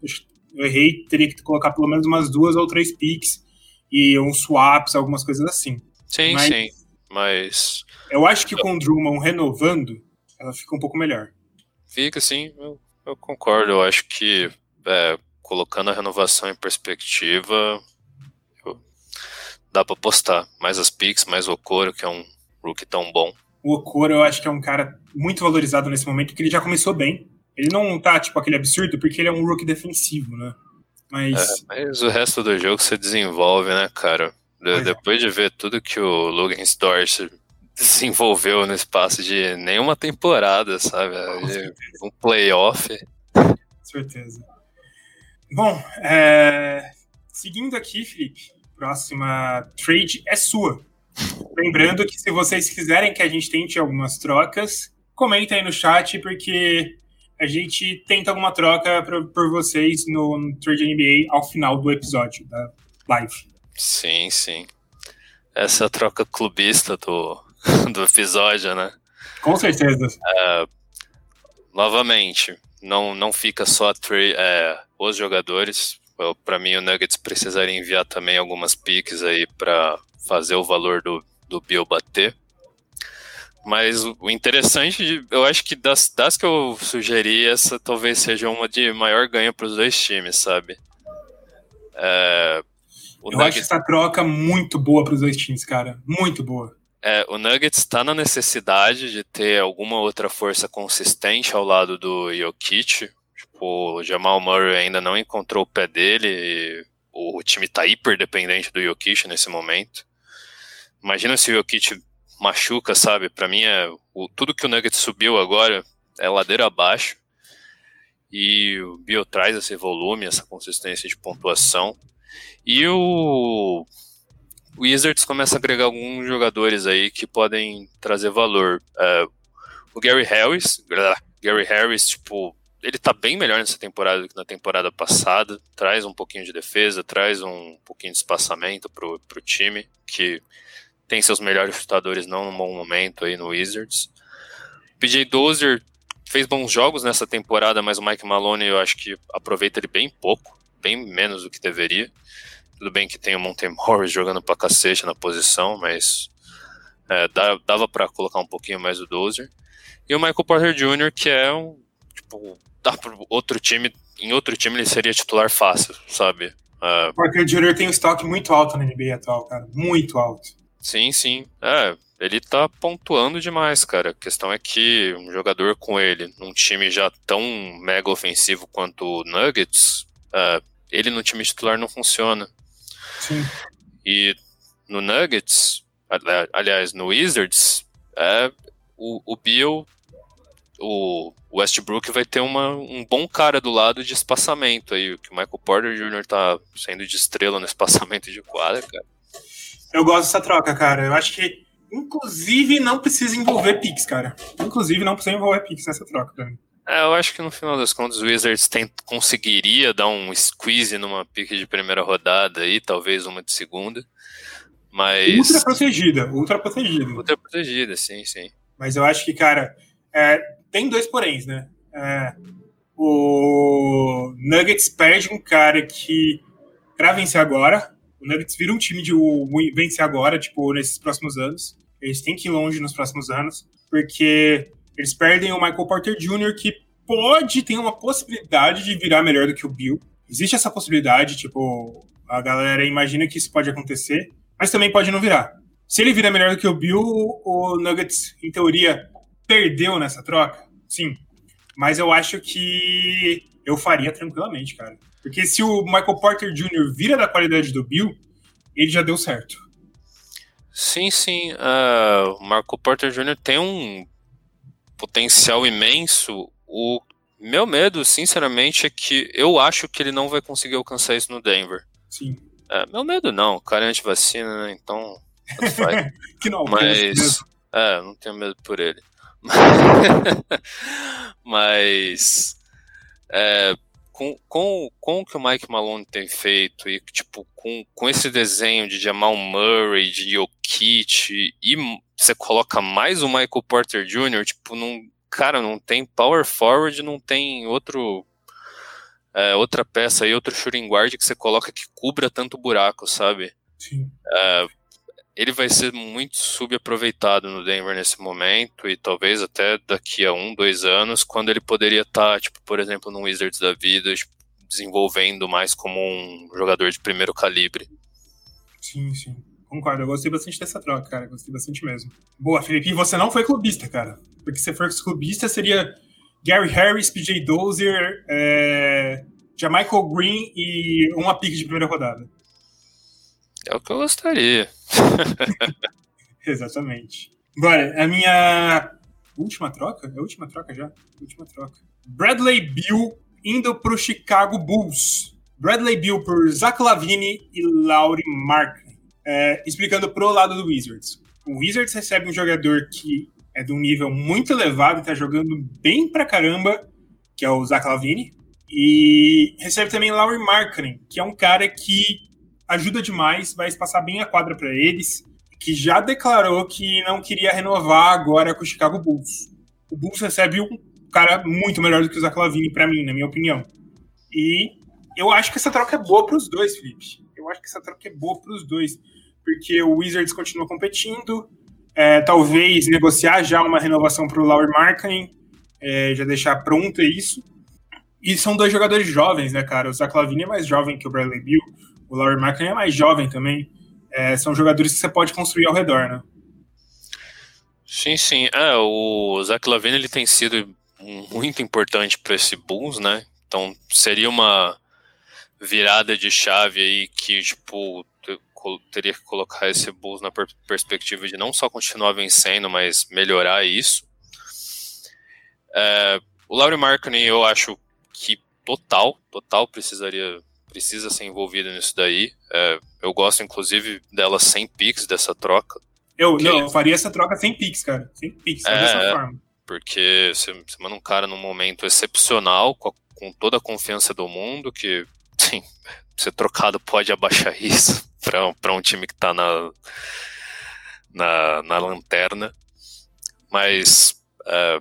Eu errei, teria que colocar pelo menos umas duas ou três picks e uns swaps, algumas coisas assim. Sim, mas, sim. Mas. Eu acho que com o Drummond renovando, ela fica um pouco melhor. Fica, sim, eu, eu concordo. Eu acho que é, colocando a renovação em perspectiva, dá pra postar. Mais as picks, mais o Okoro, que é um rookie tão bom. O Okoro eu acho que é um cara muito valorizado nesse momento, porque ele já começou bem. Ele não tá, tipo, aquele absurdo, porque ele é um rookie defensivo, né? Mas... É, mas o resto do jogo você desenvolve, né, cara? De, é. depois de ver tudo que o Logan Storch desenvolveu no espaço de nenhuma temporada, sabe? Um playoff. Com certeza. Bom, é... seguindo aqui, Felipe, próxima trade é sua. Lembrando que se vocês quiserem que a gente tente algumas trocas, comentem aí no chat, porque a gente tenta alguma troca pra, por vocês no, no Trade NBA ao final do episódio da live. Sim, sim. Essa troca clubista do, do episódio, né? Com certeza. É, novamente, não, não fica só é, os jogadores, para mim, o Nuggets precisaria enviar também algumas piques aí para fazer o valor do, do Bill bater. Mas o interessante, eu acho que das, das que eu sugeri, essa talvez seja uma de maior ganho para os dois times, sabe? É, eu Nuggets, acho essa troca muito boa para os dois times, cara. Muito boa. É, o Nuggets está na necessidade de ter alguma outra força consistente ao lado do Jokic, o Jamal Murray ainda não encontrou o pé dele o time está hiper dependente do Jokic nesse momento. Imagina se o Jokic machuca, sabe? Para mim é o, tudo que o Nuggets subiu agora é ladeira abaixo. E o Bio traz esse volume, essa consistência de pontuação. E o, o Wizards começa a agregar alguns jogadores aí que podem trazer valor. É, o Gary Harris, Gary Harris, tipo, ele tá bem melhor nessa temporada do que na temporada passada. Traz um pouquinho de defesa, traz um pouquinho de espaçamento pro, pro time, que tem seus melhores chutadores não num bom momento aí no Wizards. PJ Dozier fez bons jogos nessa temporada, mas o Mike Maloney eu acho que aproveita ele bem pouco, bem menos do que deveria. Tudo bem que tem o Monte Morris jogando pra cacete na posição, mas é, dava para colocar um pouquinho mais o Dozier. E o Michael Porter Jr., que é um. Tipo, dá pro outro time. Em outro time ele seria titular fácil, sabe? Uh, Porter Jr. tem um estoque muito alto na NBA atual, cara. Muito alto. Sim, sim. É, ele tá pontuando demais, cara. A questão é que um jogador com ele, num time já tão mega ofensivo quanto o Nuggets, uh, ele no time titular não funciona. Sim. E no Nuggets, aliás, no Wizards, é, o, o Bill, o Westbrook vai ter uma, um bom cara do lado de espaçamento aí, que o Michael Porter Jr. tá sendo de estrela no espaçamento de quadra, cara. Eu gosto dessa troca, cara. Eu acho que Inclusive, não precisa envolver Pix, cara. Inclusive, não precisa envolver Pix nessa troca pra mim. É, eu acho que no final das contas o Wizards tem, conseguiria dar um squeeze numa pique de primeira rodada aí, talvez uma de segunda. Mas. Ultra protegida, ultra protegida. Ultra protegida, sim, sim. Mas eu acho que, cara, é, tem dois poréns, né? É, o Nuggets perde um cara que, pra vencer agora, o Nuggets vira um time de vencer agora, tipo, nesses próximos anos. Eles têm que ir longe nos próximos anos, porque eles perdem o Michael Porter Jr., que pode ter uma possibilidade de virar melhor do que o Bill. Existe essa possibilidade, tipo, a galera imagina que isso pode acontecer, mas também pode não virar. Se ele virar melhor do que o Bill, o Nuggets, em teoria, perdeu nessa troca? Sim. Mas eu acho que eu faria tranquilamente, cara. Porque se o Michael Porter Jr. vira da qualidade do Bill, ele já deu certo. Sim, sim. Uh, o Michael Porter Jr. tem um potencial imenso. O meu medo, sinceramente, é que eu acho que ele não vai conseguir alcançar isso no Denver. Sim. É, meu medo não, o cara é anti-vacina, né? Então. que não, mas. É, não tenho medo por ele. mas. É, com, com, com o que o Mike Malone tem feito e tipo com, com esse desenho de Jamal Murray, de Jokic e você coloca mais o Michael Porter Jr., tipo, não, cara, não tem power forward, não tem outro é, outra peça aí, outro shooting guard que você coloca que cubra tanto buraco, sabe? Sim. É, ele vai ser muito subaproveitado no Denver nesse momento e talvez até daqui a um, dois anos, quando ele poderia estar, tá, tipo, por exemplo, no Wizards da vida, tipo, desenvolvendo mais como um jogador de primeiro calibre. Sim, sim. Concordo, eu gostei bastante dessa troca, cara. Gostei bastante mesmo. Boa, Felipe, você não foi clubista, cara. Porque se for clubista, seria Gary Harris, PJ Dozier, é... Michael Green e uma pique de primeira rodada. É o que eu gostaria. Exatamente. Agora, a minha última troca? É a última troca já? Última troca. Bradley Bill indo para o Chicago Bulls. Bradley Bill por Zach Lavine e Laurie Mark. É, explicando pro lado do Wizards. O Wizards recebe um jogador que é de um nível muito elevado, está jogando bem pra caramba, que é o Zach Lavine. E recebe também Laurie Markkinen, que é um cara que ajuda demais, vai passar bem a quadra para eles, que já declarou que não queria renovar agora com o Chicago Bulls. O Bulls recebe um cara muito melhor do que o Zach Lavine para mim, na minha opinião. E eu acho que essa troca é boa para os dois, Felipe. Eu acho que essa troca é boa para os dois, porque o Wizards continua competindo, é, talvez negociar já uma renovação para o Laurie Markkinen, é, já deixar pronto isso. E são dois jogadores jovens, né, cara? O Zach Lavine é mais jovem que o Bradley Bill. O Laurie Markkinen é mais jovem também. É, são jogadores que você pode construir ao redor, né? Sim, sim. É, o Zach Lavine ele tem sido muito importante para esse Bulls, né? Então seria uma virada de chave aí que, tipo, teria que colocar esse Bulls na per perspectiva de não só continuar vencendo, mas melhorar isso. É, o Laurie Markkinen eu acho que total, total precisaria precisa ser envolvida nisso daí. É, eu gosto, inclusive, dela sem Pix, dessa troca. Eu, porque... não, eu faria essa troca sem Pix, cara. Sem Pix, é, dessa forma. Porque você, você manda um cara num momento excepcional, com, a, com toda a confiança do mundo, que, sim, ser trocado pode abaixar isso para um time que está na, na, na lanterna. Mas é,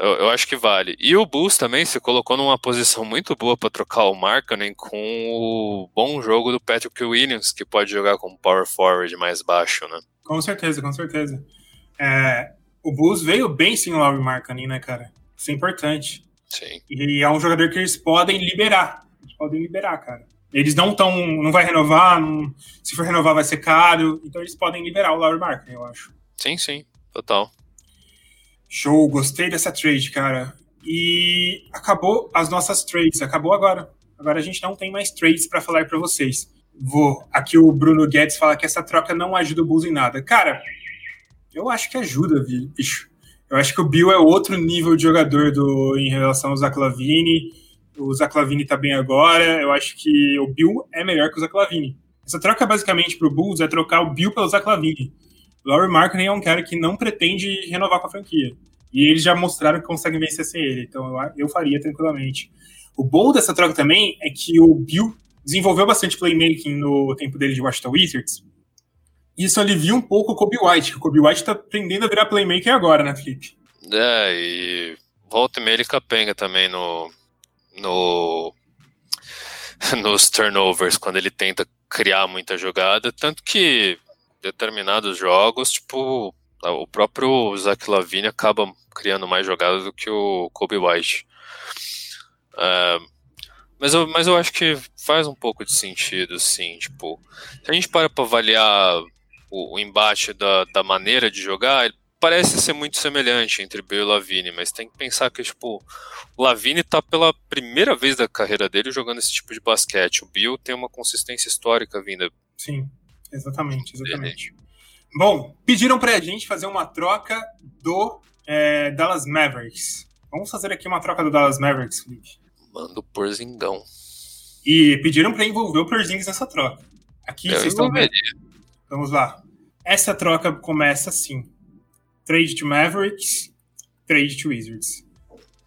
eu, eu, acho que vale. E o Bulls também se colocou numa posição muito boa para trocar o Markkanen com o bom jogo do Patrick Williams, que pode jogar como power forward mais baixo, né? Com certeza, com certeza. É, o Bulls veio bem sem o Laurie Markkanen, né, cara? Isso é importante. Sim. E é um jogador que eles podem liberar. Eles podem liberar, cara. Eles não estão. Não vai renovar, não, se for renovar vai ser caro. Então eles podem liberar o Laurie Markkanen, eu acho. Sim, sim, total. Show, gostei dessa trade, cara. E acabou as nossas trades, acabou agora. Agora a gente não tem mais trades para falar para vocês. Vou. Aqui o Bruno Guedes fala que essa troca não ajuda o Bulls em nada. Cara, eu acho que ajuda, bicho. Eu acho que o Bill é outro nível de jogador do, em relação ao Zach Lavine. O Zach Lavine tá bem agora. Eu acho que o Bill é melhor que o Zach Lavine. Essa troca basicamente pro Bulls é trocar o Bill pelo Zach Lavine. Laurie Markkinen é um cara que não pretende renovar com a franquia. E eles já mostraram que conseguem vencer sem ele. Então eu, eu faria tranquilamente. O bom dessa troca também é que o Bill desenvolveu bastante playmaking no tempo dele de Washington Wizards. Isso alivia um pouco o Kobe White, que o Kobe White tá aprendendo a virar playmaker agora, né, Felipe? É, e volta e meia ele capenga também no, no nos turnovers, quando ele tenta criar muita jogada, tanto que determinados jogos, tipo, o próprio Zach Lavine acaba criando mais jogadas do que o Kobe White. Uh, mas, eu, mas eu acho que faz um pouco de sentido, sim. Tipo, se a gente para para avaliar o, o, embate da, da maneira de jogar, ele parece ser muito semelhante entre Bill e Lavine, mas tem que pensar que, tipo, o Lavine tá pela primeira vez da carreira dele jogando esse tipo de basquete. O Bill tem uma consistência histórica vinda. Sim Exatamente, exatamente. Bom, pediram pra gente fazer uma troca do é, Dallas Mavericks. Vamos fazer aqui uma troca do Dallas Mavericks, Felipe. Manda o Porzingão. E pediram para envolver o Porzingis nessa troca. Aqui Eu vocês estão vendo. Vamos lá. Essa troca começa assim: trade to Mavericks, trade to Wizards.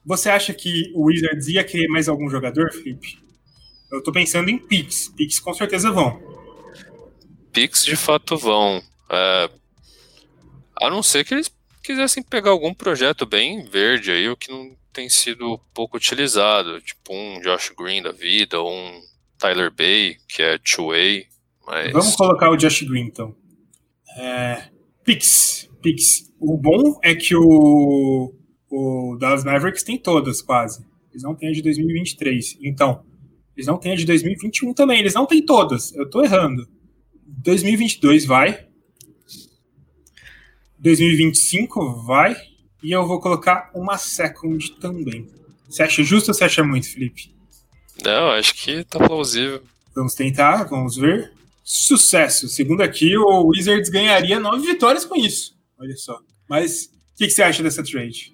Você acha que o Wizards ia querer mais algum jogador, Felipe? Eu tô pensando em picks. Picks com certeza vão. Pix de fato vão. É, a não ser que eles quisessem pegar algum projeto bem verde aí, o que não tem sido pouco utilizado, tipo um Josh Green da vida, ou um Tyler Bay, que é two-way. Mas... Vamos colocar o Josh Green, então. É, Pix, Pix. O bom é que o, o Dallas Mavericks tem todas, quase. Eles não têm a de 2023. Então, eles não têm a de 2021 também. Eles não têm todas. Eu tô errando. 2022 vai. 2025 vai. E eu vou colocar uma second também. Você acha justo ou você acha muito, Felipe? Não, acho que tá plausível. Vamos tentar, vamos ver. Sucesso. Segundo aqui, o Wizards ganharia nove vitórias com isso. Olha só. Mas o que, que, você acha dessa trade?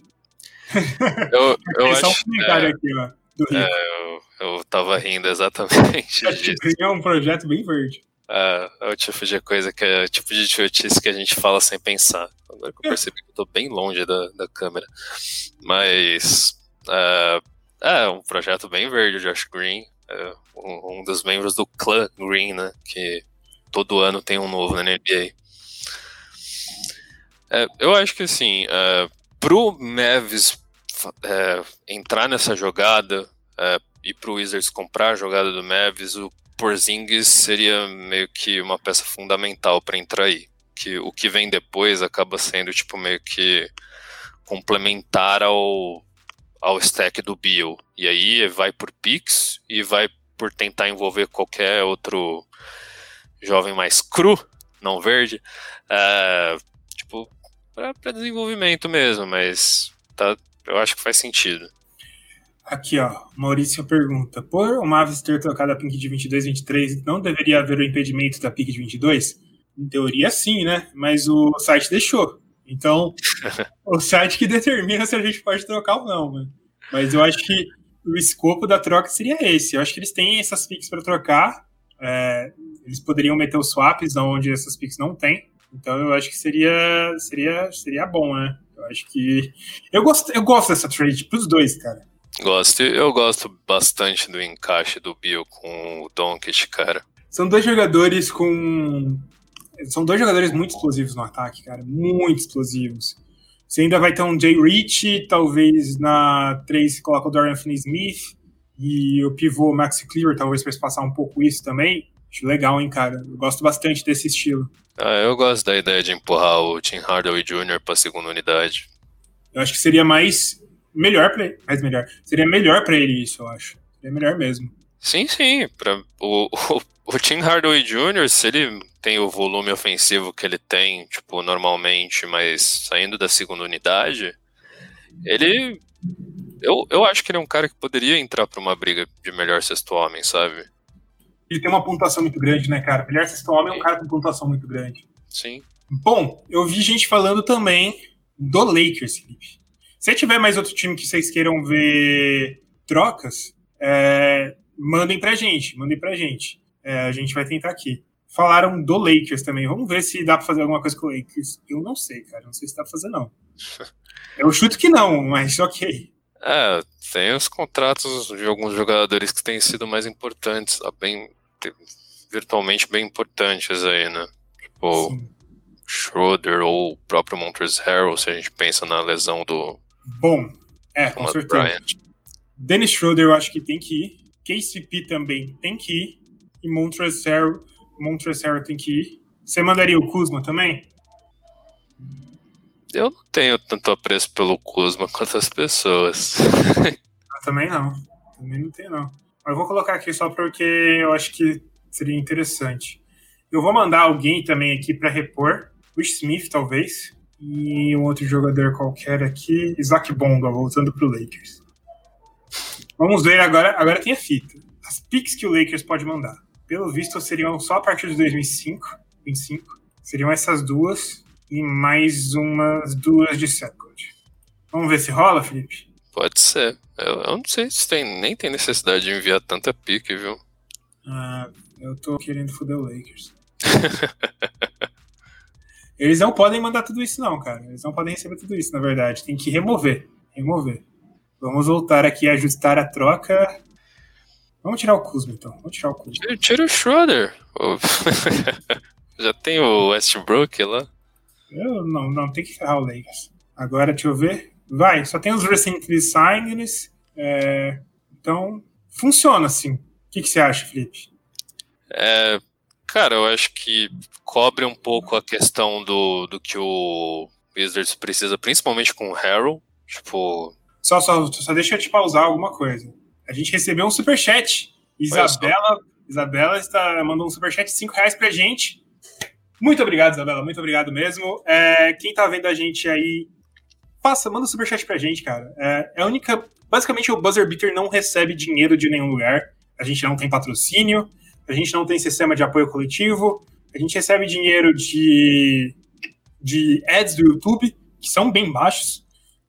Eu, eu é acho. Um é, aqui, ó, É, eu, eu tava rindo exatamente. Acho que é um projeto bem verde. É, é o tipo de coisa que é o tipo de idiotice que a gente fala sem pensar. Agora que eu percebi que eu tô bem longe da, da câmera. Mas é, é um projeto bem verde, o Josh Green. É um, um, dos membros do clã Green, né? Que todo ano tem um novo na NBA. É, eu acho que assim, é, pro Mavis é, entrar nessa jogada é, e pro Wizards comprar a jogada do Mavis, o Porzingis seria meio que uma peça fundamental para entrar aí. Que o que vem depois acaba sendo tipo meio que complementar ao ao stack do Bill. E aí vai por picks e vai por tentar envolver qualquer outro jovem mais cru, não verde, uh, tipo, para desenvolvimento mesmo, mas tá, eu acho que faz sentido. Aqui, ó, Maurício pergunta: por o Mavis ter trocado a pick de 22 23, não deveria haver o impedimento da pick de 22? Em teoria, sim, né? Mas o site deixou. Então, o site que determina se a gente pode trocar ou não, né? Mas eu acho que o escopo da troca seria esse. Eu acho que eles têm essas picks para trocar. É, eles poderiam meter os swaps onde essas picks não tem. Então eu acho que seria seria seria bom, né? Eu acho que eu gosto eu gosto dessa trade para os dois, cara. Gosto, eu gosto bastante do encaixe do Bill com o Doncic, cara. São dois jogadores com são dois jogadores muito explosivos no ataque, cara, muito explosivos. Você ainda vai ter um Jay Rich, talvez na 3 coloca o Dorian Finney-Smith e o pivô Maxi Clear, talvez para passar um pouco isso também. Acho legal, hein, cara. Eu gosto bastante desse estilo. Ah, eu gosto da ideia de empurrar o Tim Hardaway Jr. para segunda unidade. Eu acho que seria mais melhor para ele, mais melhor. Seria melhor para ele isso, eu acho. Seria melhor mesmo. Sim, sim. Pra, o, o, o Tim Hardaway Jr., se ele tem o volume ofensivo que ele tem, tipo, normalmente, mas saindo da segunda unidade, ele. Eu, eu acho que ele é um cara que poderia entrar para uma briga de melhor sexto homem, sabe? Ele tem uma pontuação muito grande, né, cara? Melhor sexto homem é um cara com pontuação muito grande. Sim. Bom, eu vi gente falando também do Lakers, Felipe. Se tiver mais outro time que vocês queiram ver trocas, é, mandem pra gente, mandem pra gente. É, a gente vai tentar aqui. Falaram do Lakers também. Vamos ver se dá pra fazer alguma coisa com o Lakers. Eu não sei, cara. Não sei se dá pra fazer, não. Eu chuto que não, mas ok. É, tem os contratos de alguns jogadores que têm sido mais importantes, bem, virtualmente bem importantes aí, né? Tipo, Sim. Schroeder ou o próprio Montrezl Harrell, se a gente pensa na lesão do. Bom, é, com certeza. Bryant. Dennis Schroeder eu acho que tem que ir. KCP também tem que ir. E Montrezl Harrell, Montrezl Harrell tem que ir. Você mandaria o Kuzma também? Eu não tenho tanto apreço pelo Kuzma quanto as pessoas. eu também não. Também não tenho, não. Eu vou colocar aqui só porque eu acho que seria interessante. Eu vou mandar alguém também aqui para repor. O Smith, talvez. E um outro jogador qualquer aqui. Isaac Bonga, voltando pro Lakers. Vamos ver agora. Agora tem a fita. As picks que o Lakers pode mandar. Pelo visto, seriam só a partir de 2005. 25. Seriam essas duas e mais umas duas de second. Vamos ver se rola, Felipe? Pode ser. Eu, eu não sei se tem, nem tem necessidade de enviar tanta pique, viu? Ah, eu tô querendo foder o Lakers. Eles não podem mandar tudo isso, não, cara. Eles não podem receber tudo isso, na verdade. Tem que remover. Remover. Vamos voltar aqui a ajustar a troca. Vamos tirar o Kuzma, então. Vamos tirar o Kuzma. Tira, tira o Schroeder. Já tem o Westbrook lá. Eu não, não, tem que ferrar o Lakers. Agora, deixa eu ver. Vai, só tem os recently signed. É, então, funciona assim. O que, que você acha, Felipe? É, cara, eu acho que cobre um pouco a questão do, do que o Wizards precisa, principalmente com o Harrell. Tipo. Só, só, só deixa eu te pausar alguma coisa. A gente recebeu um superchat. Isabela, Isabela está, mandou um superchat de 5 reais pra gente. Muito obrigado, Isabela. Muito obrigado mesmo. É, quem tá vendo a gente aí, passa, manda um superchat pra gente, cara. É, é a única. Basicamente, o Buzzer Beater não recebe dinheiro de nenhum lugar. A gente não tem patrocínio, a gente não tem sistema de apoio coletivo, a gente recebe dinheiro de, de ads do YouTube, que são bem baixos,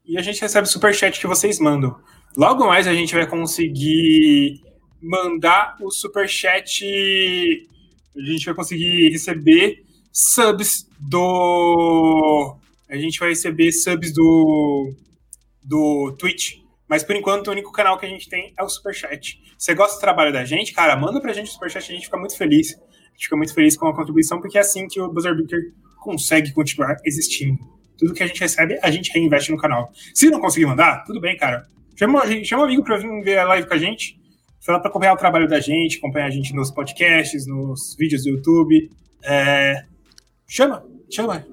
e a gente recebe superchat que vocês mandam. Logo mais a gente vai conseguir mandar o superchat. A gente vai conseguir receber subs do. A gente vai receber subs do. do Twitch. Mas por enquanto o único canal que a gente tem é o Superchat. Você gosta do trabalho da gente, cara? Manda pra gente o Superchat, a gente fica muito feliz. A gente fica muito feliz com a contribuição, porque é assim que o Buzzer Beater consegue continuar existindo. Tudo que a gente recebe, a gente reinveste no canal. Se não conseguir mandar, tudo bem, cara. Chama, chama um amigo pra vir ver a live com a gente. Fala pra acompanhar o trabalho da gente, acompanhar a gente nos podcasts, nos vídeos do YouTube. É, Chama, chama.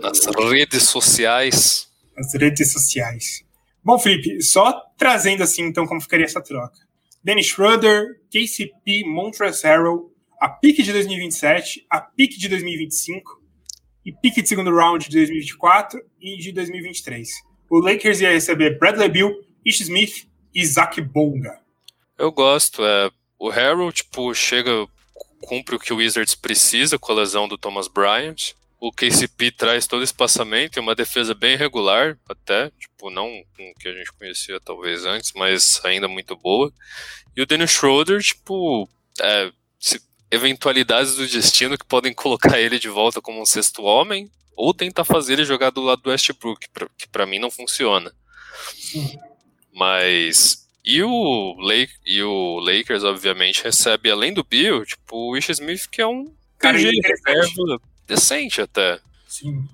Nas redes sociais. Nas redes sociais. Bom, Felipe, só trazendo assim, então, como ficaria essa troca. Dennis Schroeder, KCP, Montrezl Harrell, a pique de 2027, a pique de 2025 e pique de segundo round de 2024 e de 2023. O Lakers ia receber Bradley Bill, Ish Smith e Zach Bonga. Eu gosto. É, o Harrell, tipo, chega cumpre o que o Wizards precisa com a lesão do Thomas Bryant. O KCP traz todo espaçamento e uma defesa bem regular, até, tipo, não com o que a gente conhecia talvez antes, mas ainda muito boa. E o Dennis Schroeder, tipo, é, eventualidades do destino que podem colocar ele de volta como um sexto homem, ou tentar fazer ele jogar do lado do Westbrook, que para mim não funciona. Mas e o, Lake, e o Lakers, obviamente, recebe, além do Bill, tipo, o Ish Smith, que é um cara reserva decente até. Sim.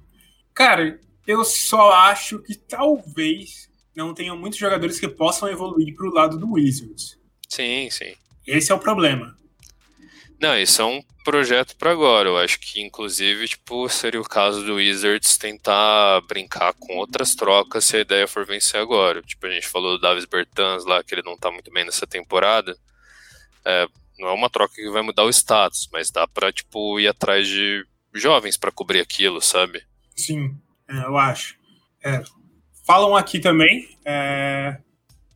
Cara, Eu só acho que talvez não tenham muitos jogadores que possam evoluir para o lado do Wizards. Sim, sim. Esse é o problema. Não, isso é um projeto para agora. Eu acho que, inclusive, tipo, seria o caso do Wizards tentar brincar com outras trocas se a ideia for vencer agora. Tipo, a gente falou do Davis Bertans lá, que ele não tá muito bem nessa temporada. É, não é uma troca que vai mudar o status, mas dá pra, tipo, ir atrás de jovens para cobrir aquilo, sabe? Sim, é, eu acho. É, falam aqui também, é,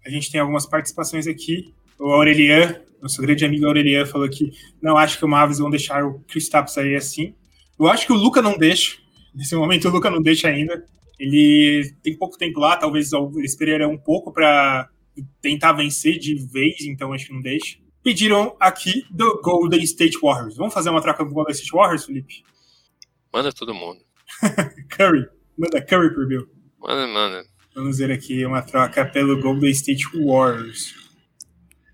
a gente tem algumas participações aqui. O Aurelian, nosso grande amigo Aurelian, falou que não acho que o Mavis vão deixar o Kristaps sair assim. Eu acho que o Luca não deixa. Nesse momento o Luca não deixa ainda. Ele tem pouco tempo lá, talvez eles esperarão um pouco para tentar vencer de vez, então acho que não deixa. Pediram aqui do Golden State Warriors. Vamos fazer uma troca com o Golden State Warriors, Felipe? Manda todo mundo. Curry. Manda Curry por Bill. Manda, manda. Vamos ver aqui uma troca pelo Golden State Warriors.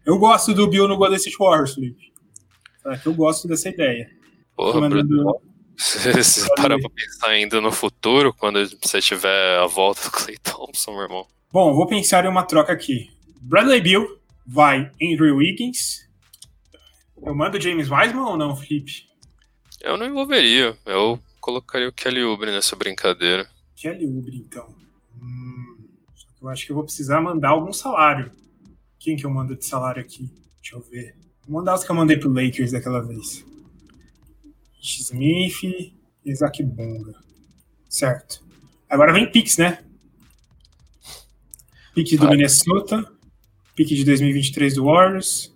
Eu gosto do Bill no Golden State Warriors, Felipe. Eu gosto dessa ideia. Porra, mandando... Se, se parar pra pensar ainda no futuro, quando você tiver a volta do Clay Thompson, meu irmão. Bom, vou pensar em uma troca aqui. Bradley Bill vai Andrew Wiggins. Eu mando James Wiseman ou não, Felipe? Eu não envolveria. Eu colocaria o Kelly Oubre nessa brincadeira. Kelly Oubre, então. Hum, eu acho que eu vou precisar mandar algum salário. Quem que eu mando de salário aqui? Deixa eu ver. Vou mandar os que eu mandei pro Lakers daquela vez. Smith e Isaac Bonga. Certo. Agora vem Pix, né? Pique do Minnesota, pique de 2023 do Warriors,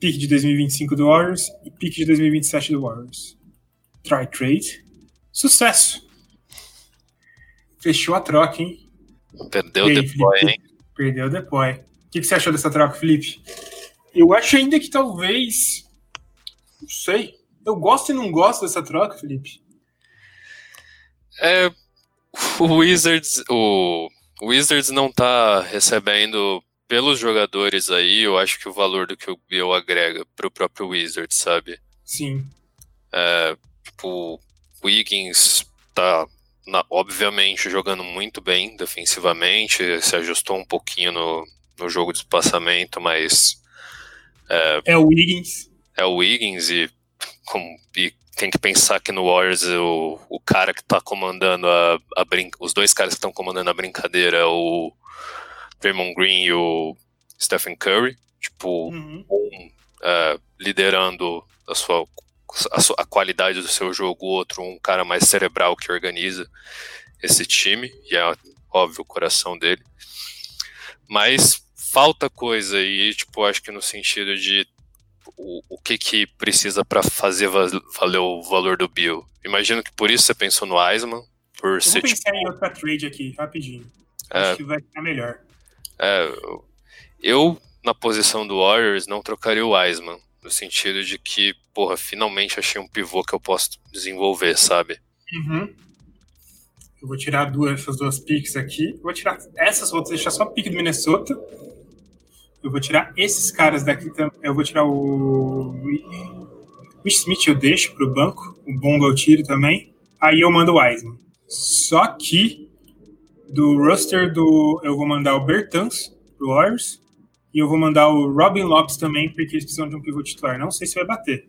pique de 2025 do Warriors e pique de 2027 do Warriors. Try trade. Sucesso! Fechou a troca, hein? Perdeu o deploy, hein? Perdeu o deploy. O que, que você achou dessa troca, Felipe? Eu acho ainda que talvez. Não sei. Eu gosto e não gosto dessa troca, Felipe. É. O Wizards. O Wizards não tá recebendo pelos jogadores aí, eu acho que o valor do que o Bill agrega pro próprio Wizards, sabe? Sim. É, tipo, Wiggins tá, na, obviamente, jogando muito bem defensivamente, se ajustou um pouquinho no, no jogo de espaçamento, mas. É, é o Wiggins. É o Wiggins e, com, e tem que pensar que no Warriors o, o cara que tá comandando a, a brin os dois caras que estão comandando a brincadeira, o Draymond Green e o Stephen Curry, tipo, uhum. um uh, liderando a sua a, a, qualidade do seu jogo, o outro um cara mais cerebral que organiza esse time, e é óbvio o coração dele. Mas falta coisa e tipo, acho que no sentido de o, o que que precisa para fazer valer o valor do Bill. Imagino que por isso você pensou no Eisman, por Eu ser vou pensar tipo, em outra trade aqui, rapidinho. É, acho que vai ficar melhor. É, eu, na posição do Warriors, não trocaria o Wiseman. No sentido de que, porra, finalmente achei um pivô que eu posso desenvolver, sabe? Uhum. Eu vou tirar duas, essas duas picks aqui. Eu vou tirar essas, vou deixar só a pick do Minnesota. Eu vou tirar esses caras daqui também. Eu vou tirar o. O Smith eu deixo pro banco. O Bonga eu tiro também. Aí eu mando o Wiseman. Só que do roster do. Eu vou mandar o Bertans pro Warriors. E eu vou mandar o Robin Lopes também, porque eles precisam de um pivô titular. Não sei se vai bater.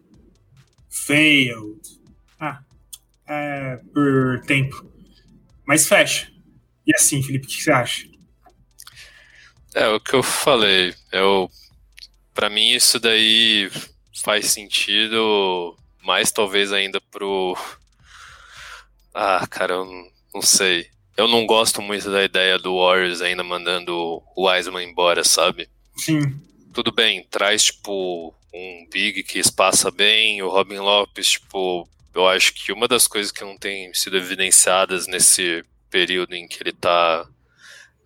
Failed. Ah, é por tempo. Mas fecha. E assim, Felipe, o que você acha? É, o que eu falei. Eu, para mim, isso daí faz sentido, mais talvez ainda pro. Ah, cara, eu não, não sei. Eu não gosto muito da ideia do Warriors ainda mandando o Wiseman embora, sabe? Sim. Tudo bem, traz, tipo, um Big que espaça bem, o Robin Lopes, tipo, eu acho que uma das coisas que não tem sido evidenciadas nesse período em que ele tá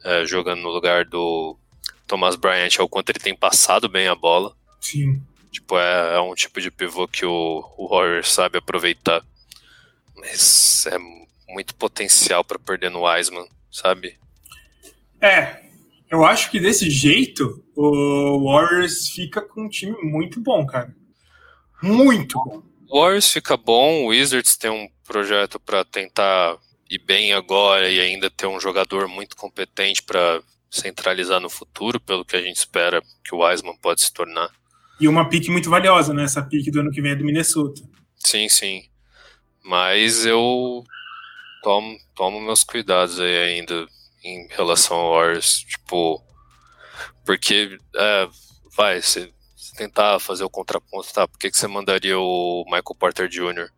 é, jogando no lugar do Thomas Bryant é o quanto ele tem passado bem a bola. Sim. Tipo, é, é um tipo de pivô que o, o Warriors sabe aproveitar. Mas é muito potencial para perder no Wiseman, sabe? É, eu acho que desse jeito o Warriors fica com um time muito bom, cara. Muito bom. O Warriors fica bom, o Wizards tem um projeto para tentar ir bem agora e ainda ter um jogador muito competente para centralizar no futuro, pelo que a gente espera que o Wiseman pode se tornar. E uma pique muito valiosa, né? Essa pique do ano que vem é do Minnesota. Sim, sim. Mas eu tomo, tomo meus cuidados aí ainda em relação ao Warriors. Tipo, porque, é, vai, você tentar fazer o contraponto, tá? Por que, que você mandaria o Michael Porter Jr.?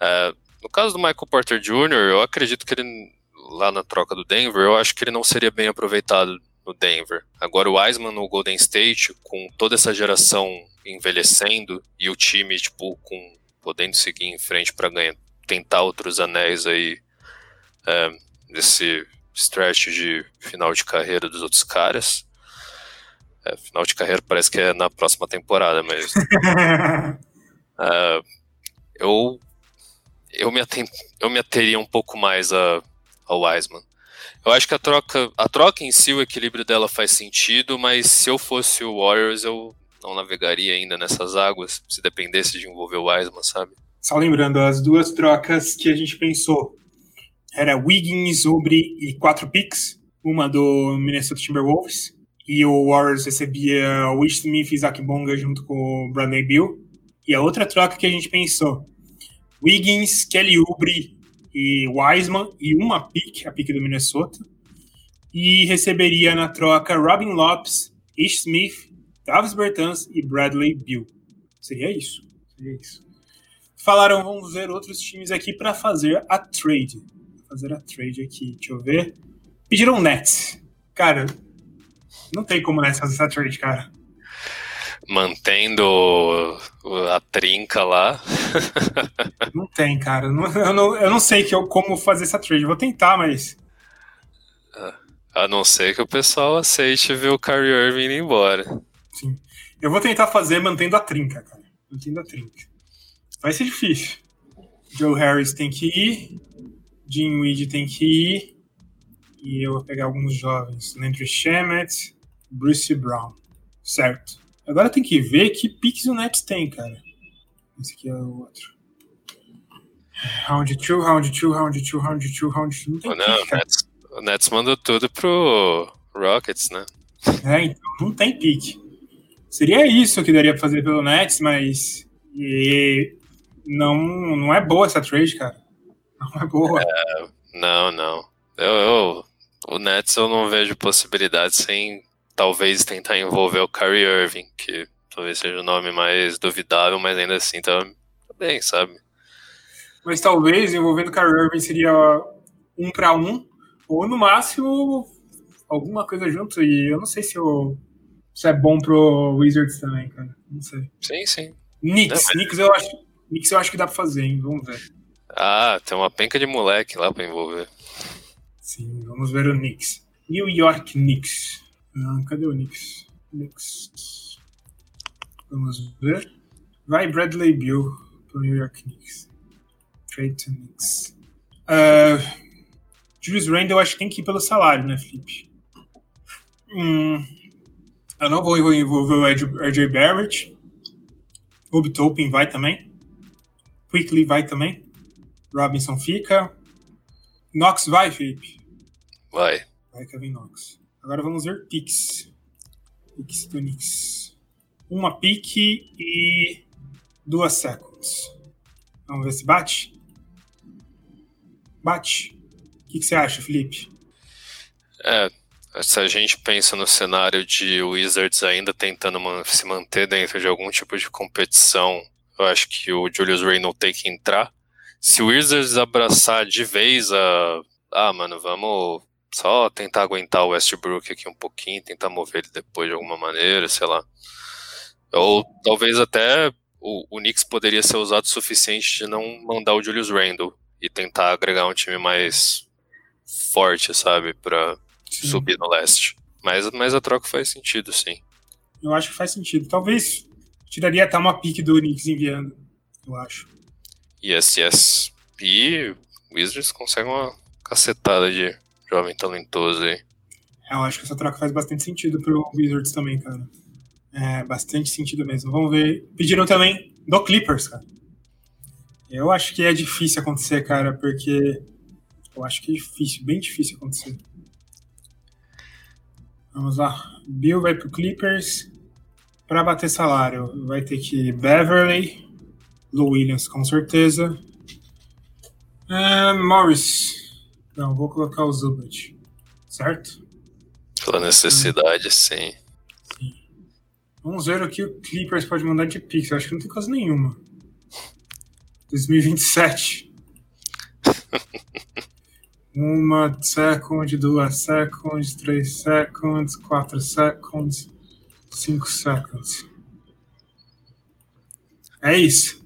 É, no caso do Michael Porter Jr., eu acredito que ele, lá na troca do Denver, eu acho que ele não seria bem aproveitado no Denver. Agora o Wiseman no Golden State, com toda essa geração envelhecendo e o time, tipo, com podendo seguir em frente para ganhar, tentar outros anéis aí é, desse stretch de final de carreira dos outros caras. É, final de carreira parece que é na próxima temporada, mas. é, eu. Eu me, aten, eu me ateria um pouco mais a, ao Wiseman. Eu acho que a troca, a troca em si, o equilíbrio dela faz sentido, mas se eu fosse o Warriors, eu não navegaria ainda nessas águas, se dependesse de envolver o Wiseman, sabe? Só lembrando, as duas trocas que a gente pensou era Wiggins, Ubre e quatro picks, uma do Minnesota Timberwolves e o Warriors recebia o Smith e Zach Bonga junto com o Bradley Bill. E a outra troca que a gente pensou: Wiggins, Kelly Oubre e Wiseman, e uma pick, a pick do Minnesota. E receberia na troca Robin Lopes, Ish Smith, Davis Bertans e Bradley Bill. Seria isso. Seria isso. Falaram, vamos ver outros times aqui para fazer a trade. Fazer a trade aqui, deixa eu ver. Pediram Nets. Cara, não tem como nessa fazer essa trade, cara. Mantendo a trinca lá. não tem, cara. Eu não, eu não sei que eu, como fazer essa trade. vou tentar, mas. A não ser que o pessoal aceite ver o Kyrie Irving ir embora. Sim. Eu vou tentar fazer mantendo a trinca, cara. Mantendo a trinca. Vai ser difícil. Joe Harris tem que ir. Weed tem que ir. E eu vou pegar alguns jovens. Landry Shamet. Bruce Brown. Certo. Agora tem que ver que picks o Nets tem, cara. Esse aqui é o outro. Round 2, round 2, round 2, round 2, round 2. Não não, pick, o, Nets, o Nets mandou tudo pro Rockets, né? É, então não tem pique. Seria isso que daria pra fazer pelo Nets, mas. E não, não é boa essa trade, cara. Não é boa. É, não, não. Eu, eu, o Nets eu não vejo possibilidade sem talvez tentar envolver o Kyrie Irving, que talvez seja o nome mais duvidável, mas ainda assim tá bem, sabe? Mas talvez envolvendo o Kyrie Irving seria um para um, ou no máximo alguma coisa junto, e eu não sei se o isso é bom pro Wizards também, cara. Não sei. Sim, sim. Knicks, não, Knicks, eu acho, Knicks eu acho que dá pra fazer, hein? Vamos ver. Ah, tem uma penca de moleque lá pra envolver. Sim, vamos ver o Knicks. New York Knicks. Ah, cadê o Knicks? Knicks. Vamos ver. Vai Bradley Bill pro New York Knicks. Trade to Knicks. Uh, Julius Randle acho que tem que ir pelo salário, né, Felipe? Hum, eu não vou envolver o RJ Barrett. Bob Topin vai também. Quickly vai também. Robinson fica. Knox vai, Felipe? Vai. Vai, Kevin Knox. Agora vamos ver picks. Picks do Knicks. Uma pick e duas seconds. Vamos ver se bate. Bate. O que, que você acha, Felipe? É, se a gente pensa no cenário de Wizards ainda tentando se manter dentro de algum tipo de competição, eu acho que o Julius Randle tem que entrar. Se o Wizards abraçar de vez a. Ah, mano, vamos só tentar aguentar o Westbrook aqui um pouquinho, tentar mover ele depois de alguma maneira, sei lá. Ou talvez até o, o Knicks poderia ser usado o suficiente de não mandar o Julius Randle e tentar agregar um time mais forte, sabe, para subir no leste. Mas, mas a troca faz sentido, sim. Eu acho que faz sentido. Talvez tiraria até uma pique do Knicks enviando, eu acho. Yes. E Wizards consegue uma cacetada de jovem talentoso aí. É, eu acho que essa troca faz bastante sentido pro Wizards também, cara. É, bastante sentido mesmo. Vamos ver. Pediram também do Clippers, cara. Eu acho que é difícil acontecer, cara, porque Eu acho que é difícil, bem difícil acontecer. Vamos lá. Bill vai pro Clippers. Para bater salário, vai ter que Beverly, Lou Williams com certeza. Uh, Morris. Não, vou colocar o Zubat. Certo? Pela necessidade, sim. sim. Vamos ver o que o Clippers pode mandar de Pix. Acho que não tem coisa nenhuma. 2027. Uma second, duas seconds, três seconds, quatro seconds, cinco seconds. É isso.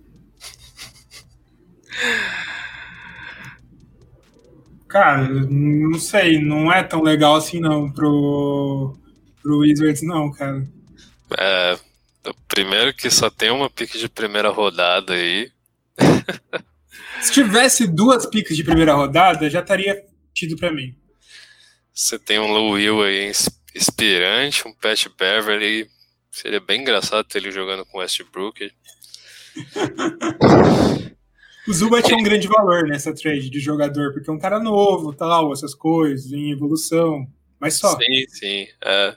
Cara, não sei, não é tão legal assim não pro, pro Wizards não, cara. É, primeiro que só tem uma pique de primeira rodada aí. Se tivesse duas piques de primeira rodada, já estaria tido para mim. Você tem um Lou Will aí inspirante, um Pat Beverly. Seria bem engraçado ter ele jogando com Westbrook. O Zubat é um grande valor nessa trade de jogador, porque é um cara novo, tal, essas coisas, em evolução. Mas só. Sim, sim. É.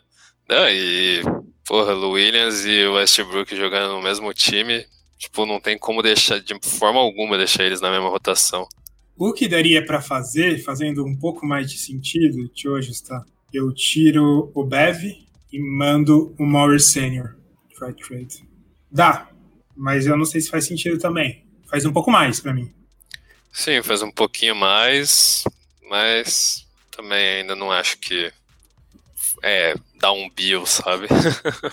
Não, e, porra, o Williams e o Westbrook jogando no mesmo time, tipo, não tem como deixar, de forma alguma, deixar eles na mesma rotação. O que daria para fazer, fazendo um pouco mais de sentido, de hoje está, eu tiro o Bev e mando o Morris Senior. Try trade. Dá, mas eu não sei se faz sentido também faz um pouco mais para mim. Sim, faz um pouquinho mais, mas também ainda não acho que é dá um bill, sabe?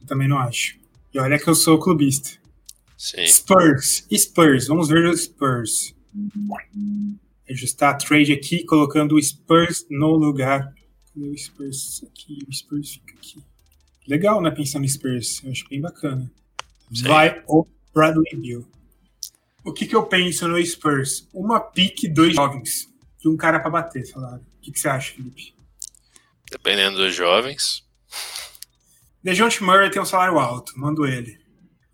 eu também não acho. E olha que eu sou clubista. Sim. Spurs, Spurs, vamos ver os Spurs. Ajustar a trade aqui, colocando o Spurs no lugar. Cadê o Spurs aqui? O Spurs fica aqui. Legal, né? Pensando em Spurs. Eu acho bem bacana. Sim. Vai o Bradley Bill. O que, que eu penso no Spurs? Uma pique, dois jovens. E um cara para bater, falaram. O que, que você acha, Felipe? Dependendo dos jovens. Dejounte Murray tem um salário alto, mando ele.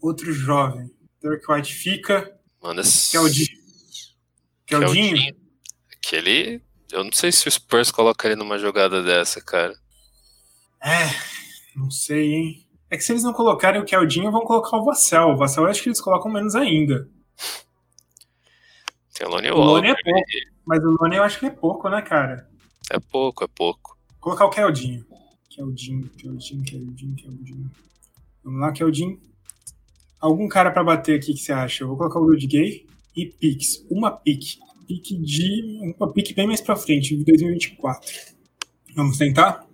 Outro jovem. Derek White fica. Manda. Keldinho. Keldinho? Aquele. Eu não sei se o Spurs coloca ele numa jogada dessa, cara. É, não sei, hein? É que se eles não colocarem o Keldinho, vão colocar o Vassell. O Vassell eu acho que eles colocam menos ainda. Tem o Lonnie Walker. O é pouco, mas o Lonnie eu acho que é pouco, né, cara? É pouco, é pouco. Vou colocar o Keldinho. Keldinho, Keldinho, Keldinho, Keldinho. Vamos lá, Keldinho. Algum cara para bater aqui que você acha? Eu vou colocar o Rudy Gay e Pix. Uma pique. Pique de. Uma pique bem mais pra frente, de 2024. Vamos tentar?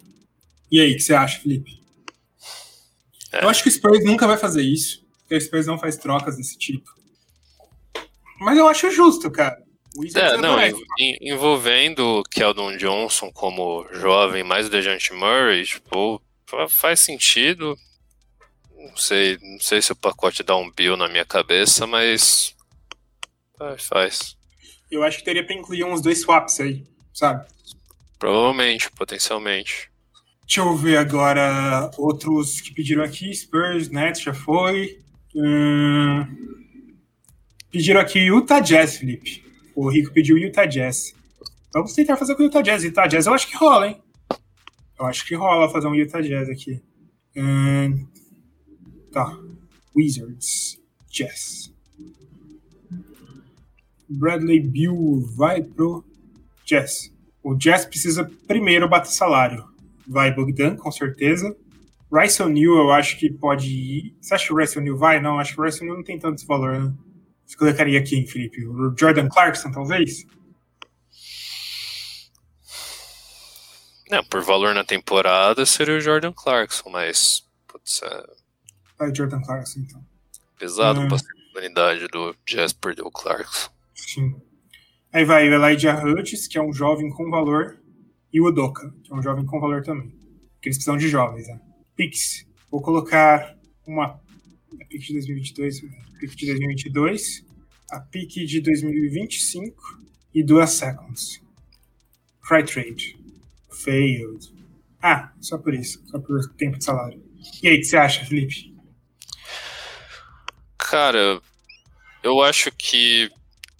E aí, o que você acha, Felipe? É. Eu acho que o Spurs nunca vai fazer isso. Porque o Spurs não faz trocas desse tipo. Mas eu acho justo, cara. É, não, envolvendo Keldon Johnson como jovem, mais o Dejante Murray, tipo, faz sentido. Não sei, não sei se o pacote dá um bill na minha cabeça, mas faz. faz. Eu acho que teria pra incluir uns dois swaps aí, sabe? Provavelmente, potencialmente. Deixa eu ver agora outros que pediram aqui. Spurs, Nets já foi. Hum... Pediram aqui Utah Jazz, Felipe. O Rico pediu Utah Jazz. Vamos tentar fazer com o Utah Jazz. Utah Jazz eu acho que rola, hein? Eu acho que rola fazer um Utah Jazz aqui. Tá. Wizards. Jazz. Bradley Bill vai pro Jazz. O Jazz precisa primeiro bater salário. Vai Bogdan, com certeza. Rice O'Neal eu acho que pode ir. Você acha que o Rice O'Neal vai? Não, acho que o Rice O'Neal não tem tanto valor, né? Você colocaria quem, Felipe? O Jordan Clarkson, talvez? Não, por valor na temporada seria o Jordan Clarkson, mas. Putz, é... Vai Jordan Clarkson, então. Pesado é... pra oportunidade do Jazz perder o Clarkson. Sim. Aí vai o Elijah Hutchins, que é um jovem com valor, e o Udoka, que é um jovem com valor também. Porque eles precisam de jovens, né? Pix. Vou colocar uma a PIC de 2022, a PIC de 2022, a PIC de 2025 e duas seconds. Cry trade. Failed. Ah, só por isso, só por tempo de salário. E aí, o que você acha, Felipe? Cara, eu acho que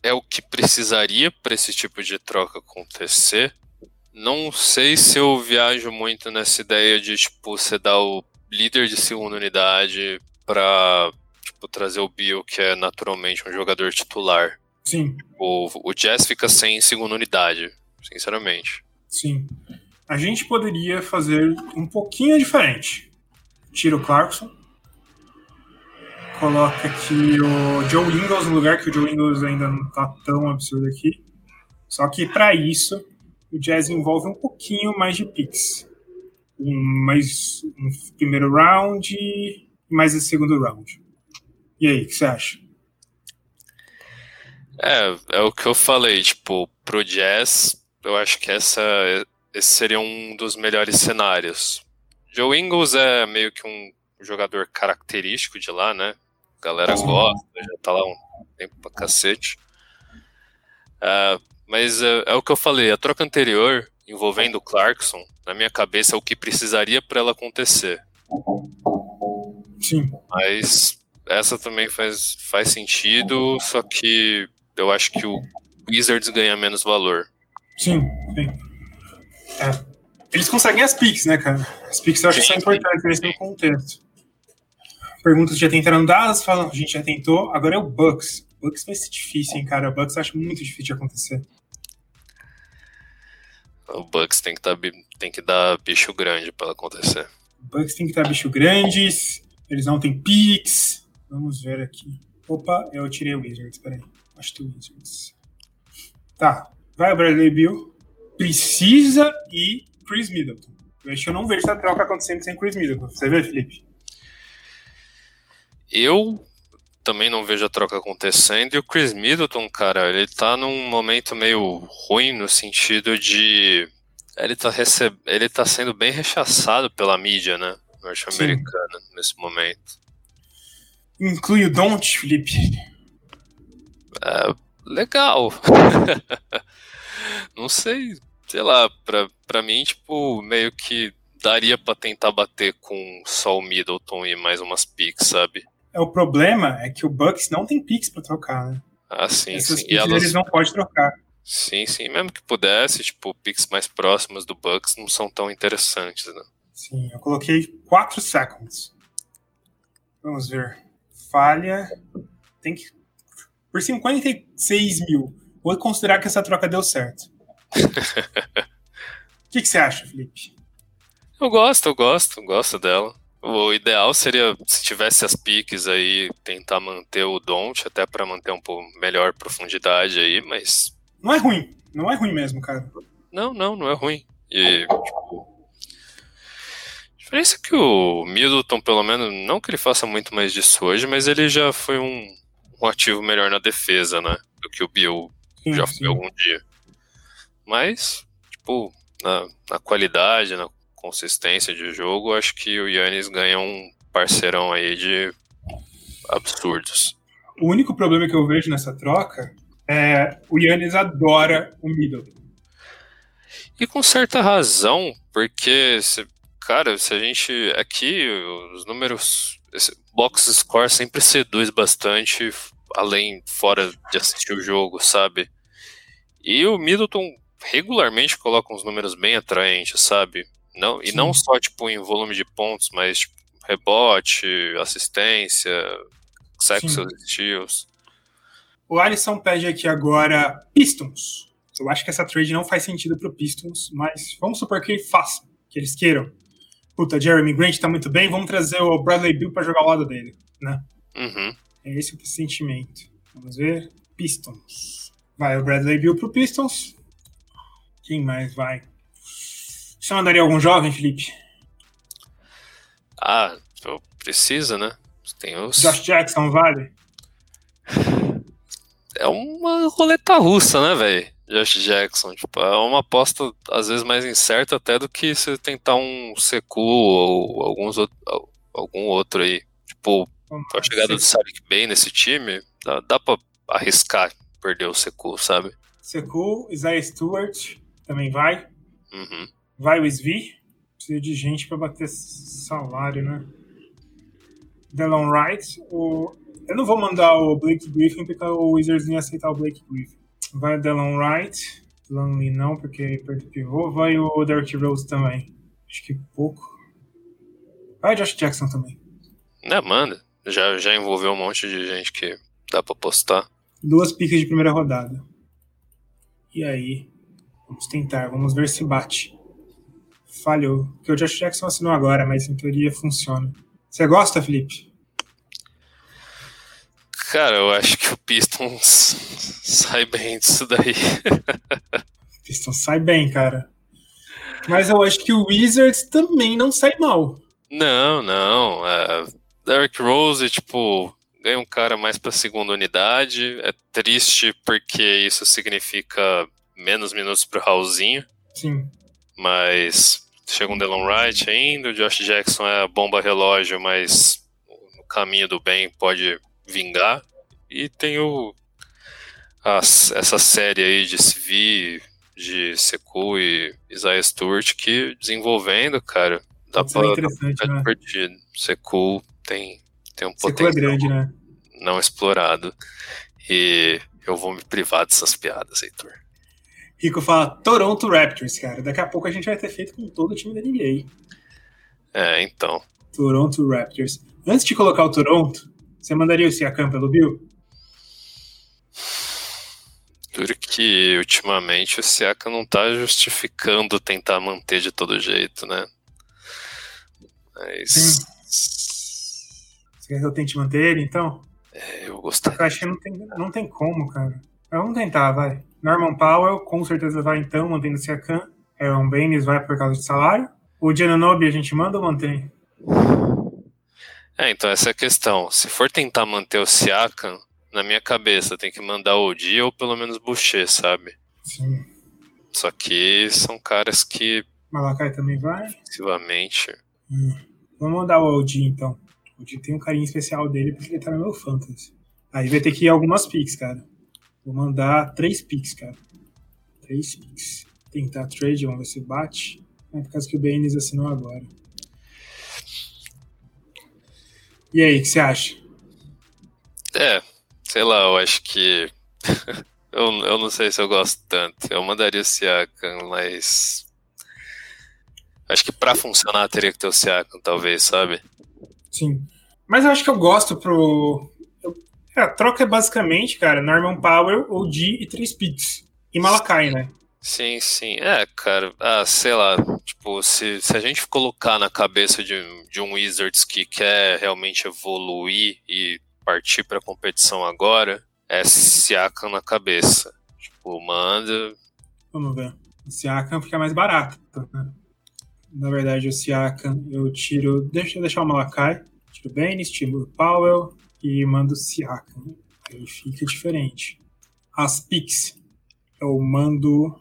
é o que precisaria para esse tipo de troca acontecer. Não sei se eu viajo muito nessa ideia de tipo você dar o líder de segunda unidade para tipo, trazer o Bill, que é naturalmente um jogador titular. Sim. O, o Jazz fica sem segunda unidade, sinceramente. Sim. A gente poderia fazer um pouquinho diferente. Tira o Clarkson. Coloca aqui o Joe Ingles no lugar, que o Joe Ingles ainda não tá tão absurdo aqui. Só que para isso, o Jazz envolve um pouquinho mais de picks. Um, mais um primeiro round mais esse segundo round. E aí, o que você acha? É, é o que eu falei, tipo, pro Jazz, eu acho que essa, esse seria um dos melhores cenários. Joe Ingles é meio que um jogador característico de lá, né? A galera gosta, já tá lá um tempo pra cacete. Uh, mas é, é, o que eu falei, a troca anterior, envolvendo o Clarkson, na minha cabeça é o que precisaria para ela acontecer. Sim. Mas essa também faz, faz sentido, só que eu acho que o Wizards ganha menos valor. Sim, sim. É. Eles conseguem as picks, né, cara? As picks eu acho sim, que são importantes nesse contexto. Perguntas já tentaram dadas, falam, a gente já tentou, agora é o Bucks. O Bucks vai ser difícil, hein, cara? O Bucks eu acho muito difícil de acontecer. O Bucks tem que, dar, tem que dar bicho grande para acontecer. O Bucks tem que dar bicho grandes, eles não têm picks. Vamos ver aqui. Opa, eu tirei o Wizards, peraí. Acho que o Wizards. Tá, vai o Bradley Bill. Precisa e Chris Middleton. Eu acho que eu não vejo essa troca acontecendo sem Chris Middleton. Você vê, Felipe? Eu também não vejo a troca acontecendo. E o Chris Middleton, cara, ele tá num momento meio ruim no sentido de. Ele tá, receb... ele tá sendo bem rechaçado pela mídia, né? Norte-americana nesse momento. Inclui o Don't, Felipe? É, legal. não sei, sei lá, pra, pra mim, tipo, meio que daria pra tentar bater com só o Middleton e mais umas picks, sabe? É, o problema é que o Bucks não tem picks pra trocar, né? Ah, sim, Essas sim. Elas... eles não podem trocar. Sim, sim. Mesmo que pudesse, tipo, picks mais próximos do Bucks não são tão interessantes, né? Sim, eu coloquei 4 seconds. Vamos ver. Falha. Tem que. Por 56 mil. Vou considerar que essa troca deu certo. O que, que você acha, Felipe? Eu gosto, eu gosto, gosto dela. O ideal seria, se tivesse as piques aí, tentar manter o Don't, até para manter um pouco melhor profundidade aí, mas. Não é ruim, não é ruim mesmo, cara. Não, não, não é ruim. E, tipo. A diferença é que o Middleton, pelo menos, não que ele faça muito mais disso hoje, mas ele já foi um, um ativo melhor na defesa, né? Do que o Bill sim, já foi sim. algum dia. Mas, tipo, na, na qualidade, na consistência de jogo, acho que o Yannis ganha um parceirão aí de absurdos. O único problema que eu vejo nessa troca é o Yannis adora o Middleton. E com certa razão, porque, se, cara, se a gente. Aqui, os números. Esse box score sempre seduz bastante, além, fora de assistir o jogo, sabe? E o Middleton regularmente coloca uns números bem atraentes, sabe? Não, e não só tipo em volume de pontos, mas tipo, rebote, assistência, seus estilos. O Alisson pede aqui agora Pistons. Eu acho que essa trade não faz sentido pro Pistons, mas vamos supor que façam, que eles queiram. Puta, Jeremy Grant tá muito bem, vamos trazer o Bradley Bill para jogar ao lado dele, né? Uhum. É esse o sentimento. Vamos ver. Pistons. Vai o Bradley Bill pro Pistons. Quem mais vai? Você mandaria algum jovem, Felipe? Ah, precisa, né? Tem os... Josh Jackson, vale? É uma roleta russa, né, velho? Josh Jackson. Tipo, é uma aposta, às vezes, mais incerta até do que você tentar um Secu ou alguns outro, algum outro aí. Tipo, a chegada do Sadiq bem nesse time, dá, dá pra arriscar perder o Secu, sabe? Secu, Isaiah Stewart também vai. Uhum. Vai o Svi. Precisa de gente para bater salário, né? Delon Wright. O Eu não vou mandar o Blake Griffin porque o Wizards nem aceitar o Blake Griffin. Vai o Delon Wright. Lonely não, porque perto do pivô. Vai o Derrick Rose também. Acho que pouco. Vai o Josh Jackson também. É, manda. Já, já envolveu um monte de gente que dá pra postar. Duas picas de primeira rodada. E aí? Vamos tentar, vamos ver se bate. Falhou. Porque o Josh Jackson assinou agora, mas em teoria funciona. Você gosta, Felipe? Cara, eu acho Pistons sai bem disso daí. Pistons sai bem, cara. Mas eu acho que o Wizards também não sai mal. Não, não. Uh, Derrick Rose, tipo, ganha um cara mais pra segunda unidade. É triste porque isso significa menos minutos pro Raulzinho. Sim. Mas chega um Delon Wright ainda, o Josh Jackson é a bomba relógio, mas no caminho do bem pode vingar. E tem o as, essa série aí de CV, de Seku e Isaiah Stewart que desenvolvendo, cara, dá Isso pra, é interessante, né? Seku tem, tem um Seku é potencial é grande, né? não explorado. E eu vou me privar dessas piadas, Heitor. Rico fala Toronto Raptors, cara. Daqui a pouco a gente vai ter feito com todo o time da NBA. É, então. Toronto Raptors. Antes de colocar o Toronto, você mandaria o Siakam pelo Bill? Duro que ultimamente o Siakam não tá justificando tentar manter de todo jeito, né? Mas. Sim. Você quer que eu tente manter ele, então? É, eu gostaria. Eu acho que não tem, não tem como, cara. Mas vamos tentar, vai. Norman Powell com certeza vai então, mantendo o Siakam. Aaron Baines vai por causa de salário. O Giannobi a gente manda ou mantém? É, então essa é a questão. Se for tentar manter o Siakam, na minha cabeça tem que mandar o Odi ou pelo menos Boucher, sabe? Sim. Só que são caras que. Malakai também vai? Excessivamente. Hum. Vamos mandar o Odi então. O Odi tem um carinho especial dele porque ele tá no meu fantasy. Aí vai ter que ir algumas picks, cara. Vou mandar três picks, cara. Três picks. Tentar trade, vamos ver se bate. É por causa que o Baines assinou agora. E aí, o que você acha? É, sei lá, eu acho que. eu, eu não sei se eu gosto tanto. Eu mandaria o Siakam, mas. Acho que pra funcionar teria que ter o Siakam, talvez, sabe? Sim. Mas eu acho que eu gosto pro. É, a troca é basicamente, cara, Norman Powell, OG e três picks. E Malakai, né? Sim, sim. É, cara, ah, sei lá, tipo, se, se a gente colocar na cabeça de, de um Wizards que quer realmente evoluir e partir pra competição agora, é Siakam na cabeça. Tipo, manda. Vamos ver. O Siakam fica mais barato, né? Na verdade, o Siakam eu tiro. Deixa eu deixar o Malakai. Tiro o Baines, tiro o Powell e mando o Siakam. Aí fica diferente. As picks eu mando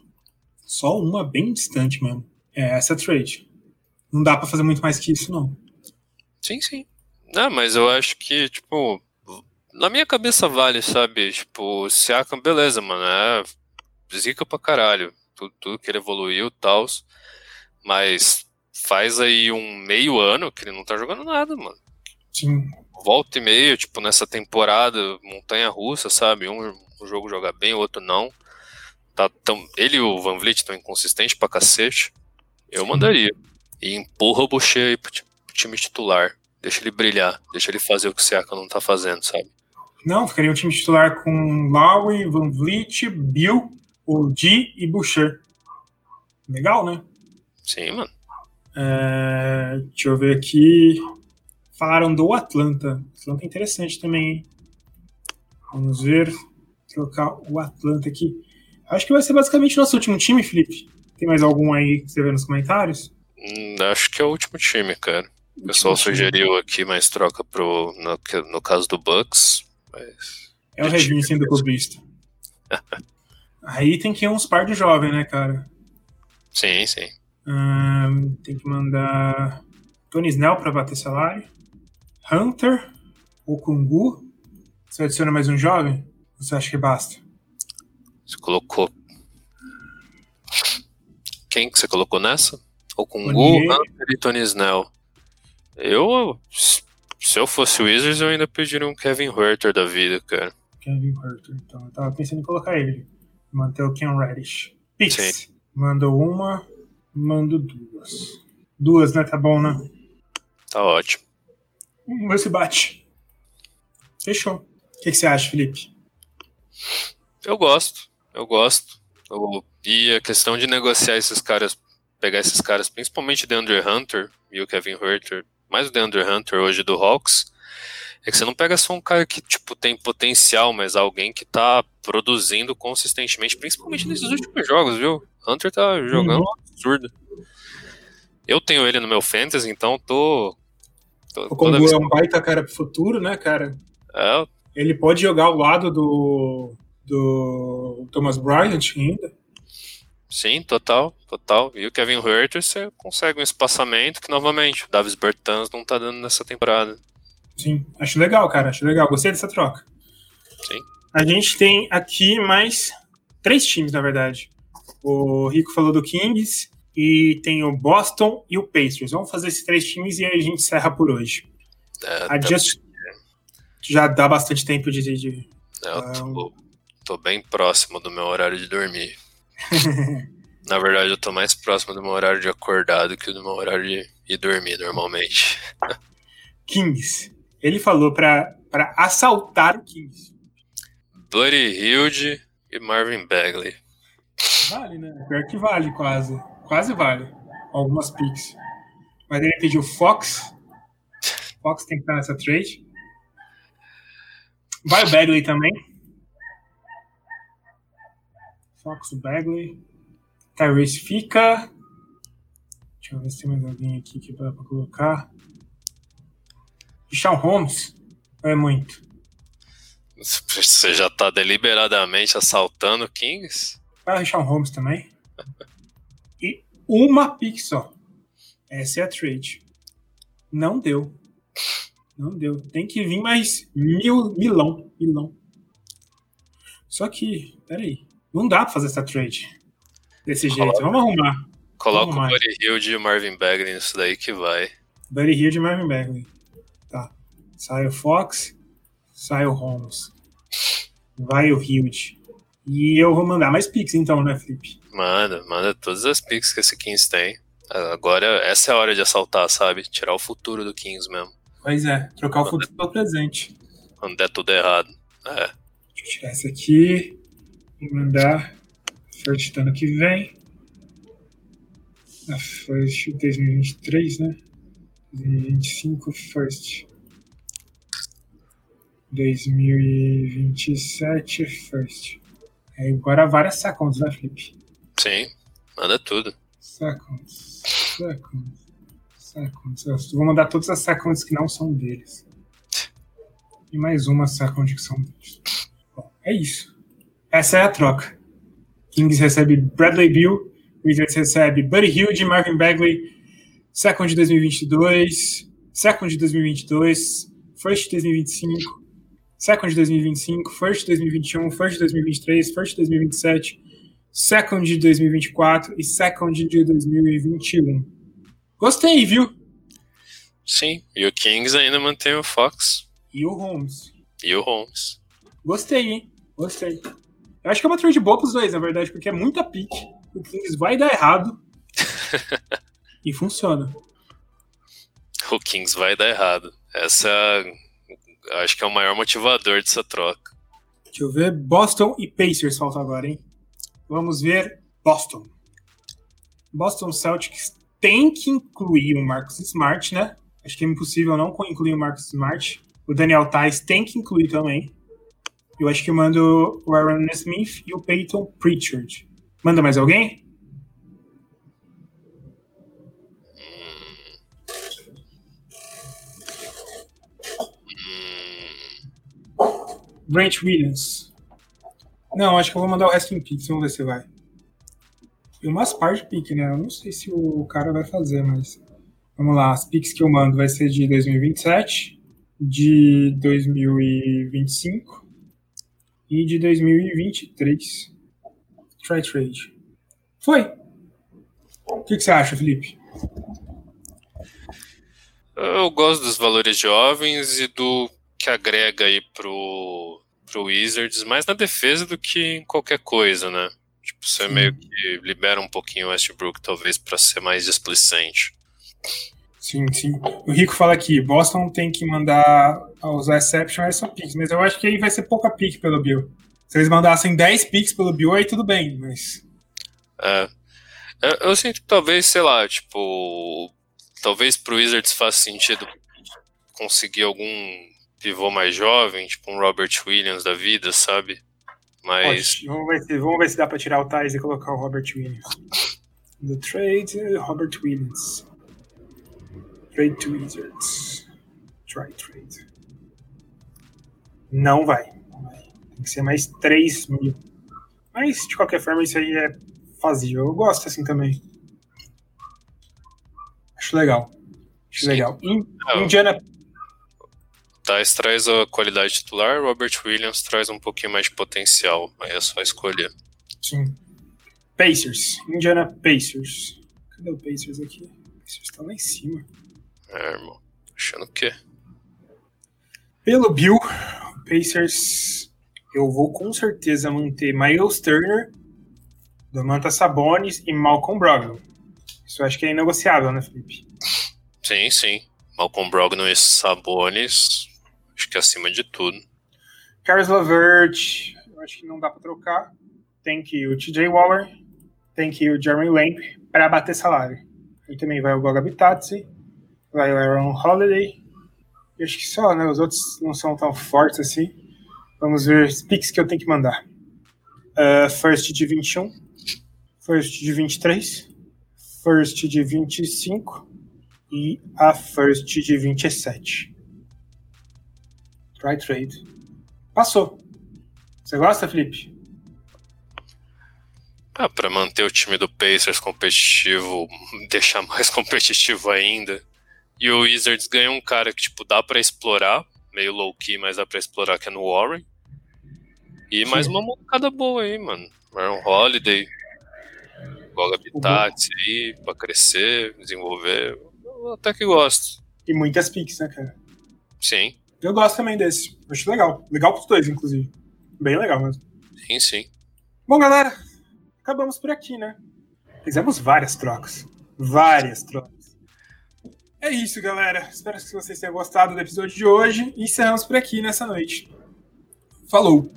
só uma bem distante mesmo. É essa trade. Não dá para fazer muito mais que isso, não. Sim, sim. Não, mas eu acho que, tipo, na minha cabeça vale, sabe? Tipo, Siakam, beleza, mano, é zica pra caralho. Tudo, tudo que ele evoluiu e tal. Mas faz aí um meio ano que ele não tá jogando nada, mano. Sim. Volta e meio, tipo, nessa temporada, montanha russa, sabe? Um, um jogo joga bem, o outro não tá tão, ele e o Van Vliet estão inconsistentes pra cacete, eu mandaria. E empurra o Boucher aí pro, pro, time titular. Deixa ele brilhar, deixa ele fazer o que o Siaka não tá fazendo, sabe? Não, ficaria o time titular com Lowry, Van Vliet, Bill, o Di e Boucher. Legal, né? Sim, mano. É, deixa eu ver aqui. Falaram do Atlanta. Atlanta é interessante também, hein? Vamos ver. Trocar o Atlanta aqui. Acho que vai ser basicamente nosso último time, Felipe. Tem mais algum aí que você vê nos comentários? Hum, acho que é o último time, cara. O pessoal sugeriu aqui mais troca pro, no, no caso do Bucks. Mas é o Regine sendo clubista. aí tem que ir uns par de jovens, né, cara? Sim, sim. Hum, tem que mandar Tony Snell pra bater salário. Hunter, Okungu. Você adiciona mais um jovem? Você acha que basta? Você colocou. Quem que você colocou nessa? O Kungu, Hunter e Tony Snell. Eu, Se eu fosse o Wizards, eu ainda pediria um Kevin Herter da vida, cara. Kevin Herter, então. Eu tava pensando em colocar ele. Manter o Ken Reddish. Pix. Mandou uma, mando duas. Duas, né? Tá bom, né? Tá ótimo. Vamos ver se bate. Fechou. O que, que você acha, Felipe? Eu gosto. Eu gosto. Eu, e a questão de negociar esses caras, pegar esses caras, principalmente DeAndre Hunter e o Kevin Herter, mais o DeAndre Hunter hoje do Hawks, é que você não pega só um cara que, tipo, tem potencial, mas alguém que tá produzindo consistentemente, principalmente nesses últimos jogos, viu? Hunter tá jogando uhum. absurdo. Eu tenho ele no meu Fantasy, então tô. tô o Kongu é um baita cara pro futuro, né, cara? É. Ele pode jogar ao lado do. do Thomas Bryant ainda. Sim, total, total. E o Kevin Herter, você consegue um espaçamento que, novamente, o Davis Bertans não tá dando nessa temporada. Sim, acho legal, cara, acho legal. Gostei dessa troca. Sim. A gente tem aqui mais três times, na verdade. O Rico falou do Kings e tem o Boston e o Pacers. Vamos fazer esses três times e aí a gente encerra por hoje. É, a tá... Just já dá bastante tempo de. de é, eu tô, tô, bem próximo do meu horário de dormir. Na verdade, eu tô mais próximo do meu horário de acordar do que do meu horário de ir dormir normalmente. Kings. Ele falou pra, pra assaltar o Kings. Buddy Hilde e Marvin Bagley. Vale, né? Pior que vale, quase. Quase vale. Algumas picks. Mas ele pediu Fox. Fox tem que estar nessa trade. Vai o Bagley também. Fox, o Bagley. Tyrese fica. Deixa eu ver se tem mais alguém aqui que dá pra colocar. Sean Holmes. Ou é muito? Você já tá deliberadamente assaltando Kings? Vai o Sean Holmes também. E uma pick só. Essa é a trade. Não deu. Não deu. Tem que vir mais mil, milão. Milão. Só que, peraí. Não dá pra fazer essa trade. Desse jeito. Coloca, Vamos arrumar. Coloca Vamos o Buddy Hill de Marvin Bagley nisso daí que vai. Buddy Hill de Marvin Bagley. Tá. Sai o Fox. Sai o Holmes. Vai o Hilde. E eu vou mandar mais Pix então, né, Felipe? Manda, manda todas as Pix que esse Kings tem. Agora, essa é a hora de assaltar, sabe? Tirar o futuro do Kings mesmo. Pois é, trocar o futuro pelo presente. Quando der tudo errado. É. Deixa eu tirar essa aqui e mandar first do ano que vem. A first 2023, né? 2025 first. 2027 first. Aí agora várias seconds, né, Felipe? Sim, manda tudo. Seconds, seconds. Seconds. Eu vou mandar todas as seconds que não são deles. E mais uma second que são deles. Bom, é isso. Essa é a troca. Kings recebe Bradley Bill, Wizards recebe Buddy Hilde, Marvin Bagley, second de 2022, second de 2022, first de 2025, second de 2025, first de 2021, first de 2023, first de 2027, second de 2024 e second de 2021. Gostei, viu? Sim, e o Kings ainda mantém o Fox. E o Holmes. E o Holmes. Gostei, hein? Gostei. Eu acho que é uma trade boa pros dois, na verdade, porque é muita pique. O Kings vai dar errado. e funciona. O Kings vai dar errado. Essa acho que é o maior motivador dessa troca. Deixa eu ver. Boston e Pacers falta agora, hein? Vamos ver Boston. Boston Celtics tem que incluir o Marcus Smart, né? Acho que é impossível não incluir o Marcus Smart. O Daniel Tais tem que incluir também. Eu acho que mando o Aaron Smith e o Peyton Pritchard. Manda mais alguém? Brent Williams. Não, acho que eu vou mandar o resto em Pix, vamos ver se vai. E umas partes de pique, né? Eu não sei se o cara vai fazer, mas. Vamos lá, as piques que eu mando vai ser de 2027, de 2025 e de 2023. Try trade. Foi. O que, que você acha, Felipe? Eu gosto dos valores jovens e do que agrega aí pro, pro Wizards, mais na defesa do que em qualquer coisa, né? Tipo, você Sim. meio que libera um pouquinho o Westbrook, talvez, para ser mais displicente. Sim, sim. O Rico fala aqui, Boston tem que mandar usar exception essa picks, mas eu acho que aí vai ser pouca pick pelo Bill. Se eles mandassem 10 picks pelo Bill, aí tudo bem, mas... É. Eu, eu sinto que talvez, sei lá, tipo... Talvez pro Wizards faça sentido conseguir algum pivô mais jovem, tipo um Robert Williams da vida, sabe? Mas. Vamos ver, se, vamos ver se dá pra tirar o Thais e colocar o Robert Williams. The trade, Robert Williams. Trade to Wizards. Try trade. Não vai. Tem que ser mais 3 mil. Mas, de qualquer forma, isso aí é fazível. Eu gosto assim também. Acho legal. Acho Sim. legal. In, Indiana Tais traz a qualidade titular, Robert Williams traz um pouquinho mais de potencial, aí é só escolher. Sim. Pacers, Indiana Pacers. Cadê o Pacers aqui? O Pacers tá lá em cima. É, irmão. Achando o quê? Pelo Bill, Pacers, eu vou com certeza manter Miles Turner, Domantas Sabonis e Malcolm Brogdon. Isso eu acho que é inegociável, né, Felipe? Sim, sim. Malcolm Brogdon e Sabonis Acho que acima de tudo. Caris Lavert, eu acho que não dá para trocar. Tem que ir o TJ Waller, tem que ir o Jeremy Lamp para bater salário. E também vai o Goga Bitadze, vai o Aaron Holiday. E acho que só, né? Os outros não são tão fortes assim. Vamos ver os picks que eu tenho que mandar. Uh, first de 21, first de 23, first de 25 e a first de 27. Try trade. Passou. Você gosta, Felipe? Ah, para manter o time do Pacers competitivo, deixar mais competitivo ainda. E o Wizards ganha um cara que, tipo, dá para explorar, meio low-key, mas dá pra explorar, que é no Warren. E Sim. mais uma moncada boa aí, mano. Aaron Holiday, Goga Habitat aí, pra crescer, desenvolver. Eu até que gosto. E muitas picks, né, cara? Sim. Eu gosto também desse. Acho legal. Legal pros dois, inclusive. Bem legal mesmo. Sim, sim. Bom, galera, acabamos por aqui, né? Fizemos várias trocas. Várias trocas. É isso, galera. Espero que vocês tenham gostado do episódio de hoje. E encerramos por aqui nessa noite. Falou.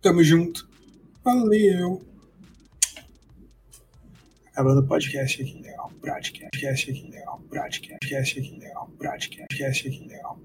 Tamo junto. Valeu. Acabando o podcast aqui, legal. Podcast aqui, legal. Podcast aqui, legal. Podcast aqui, legal. Podcast aqui, legal.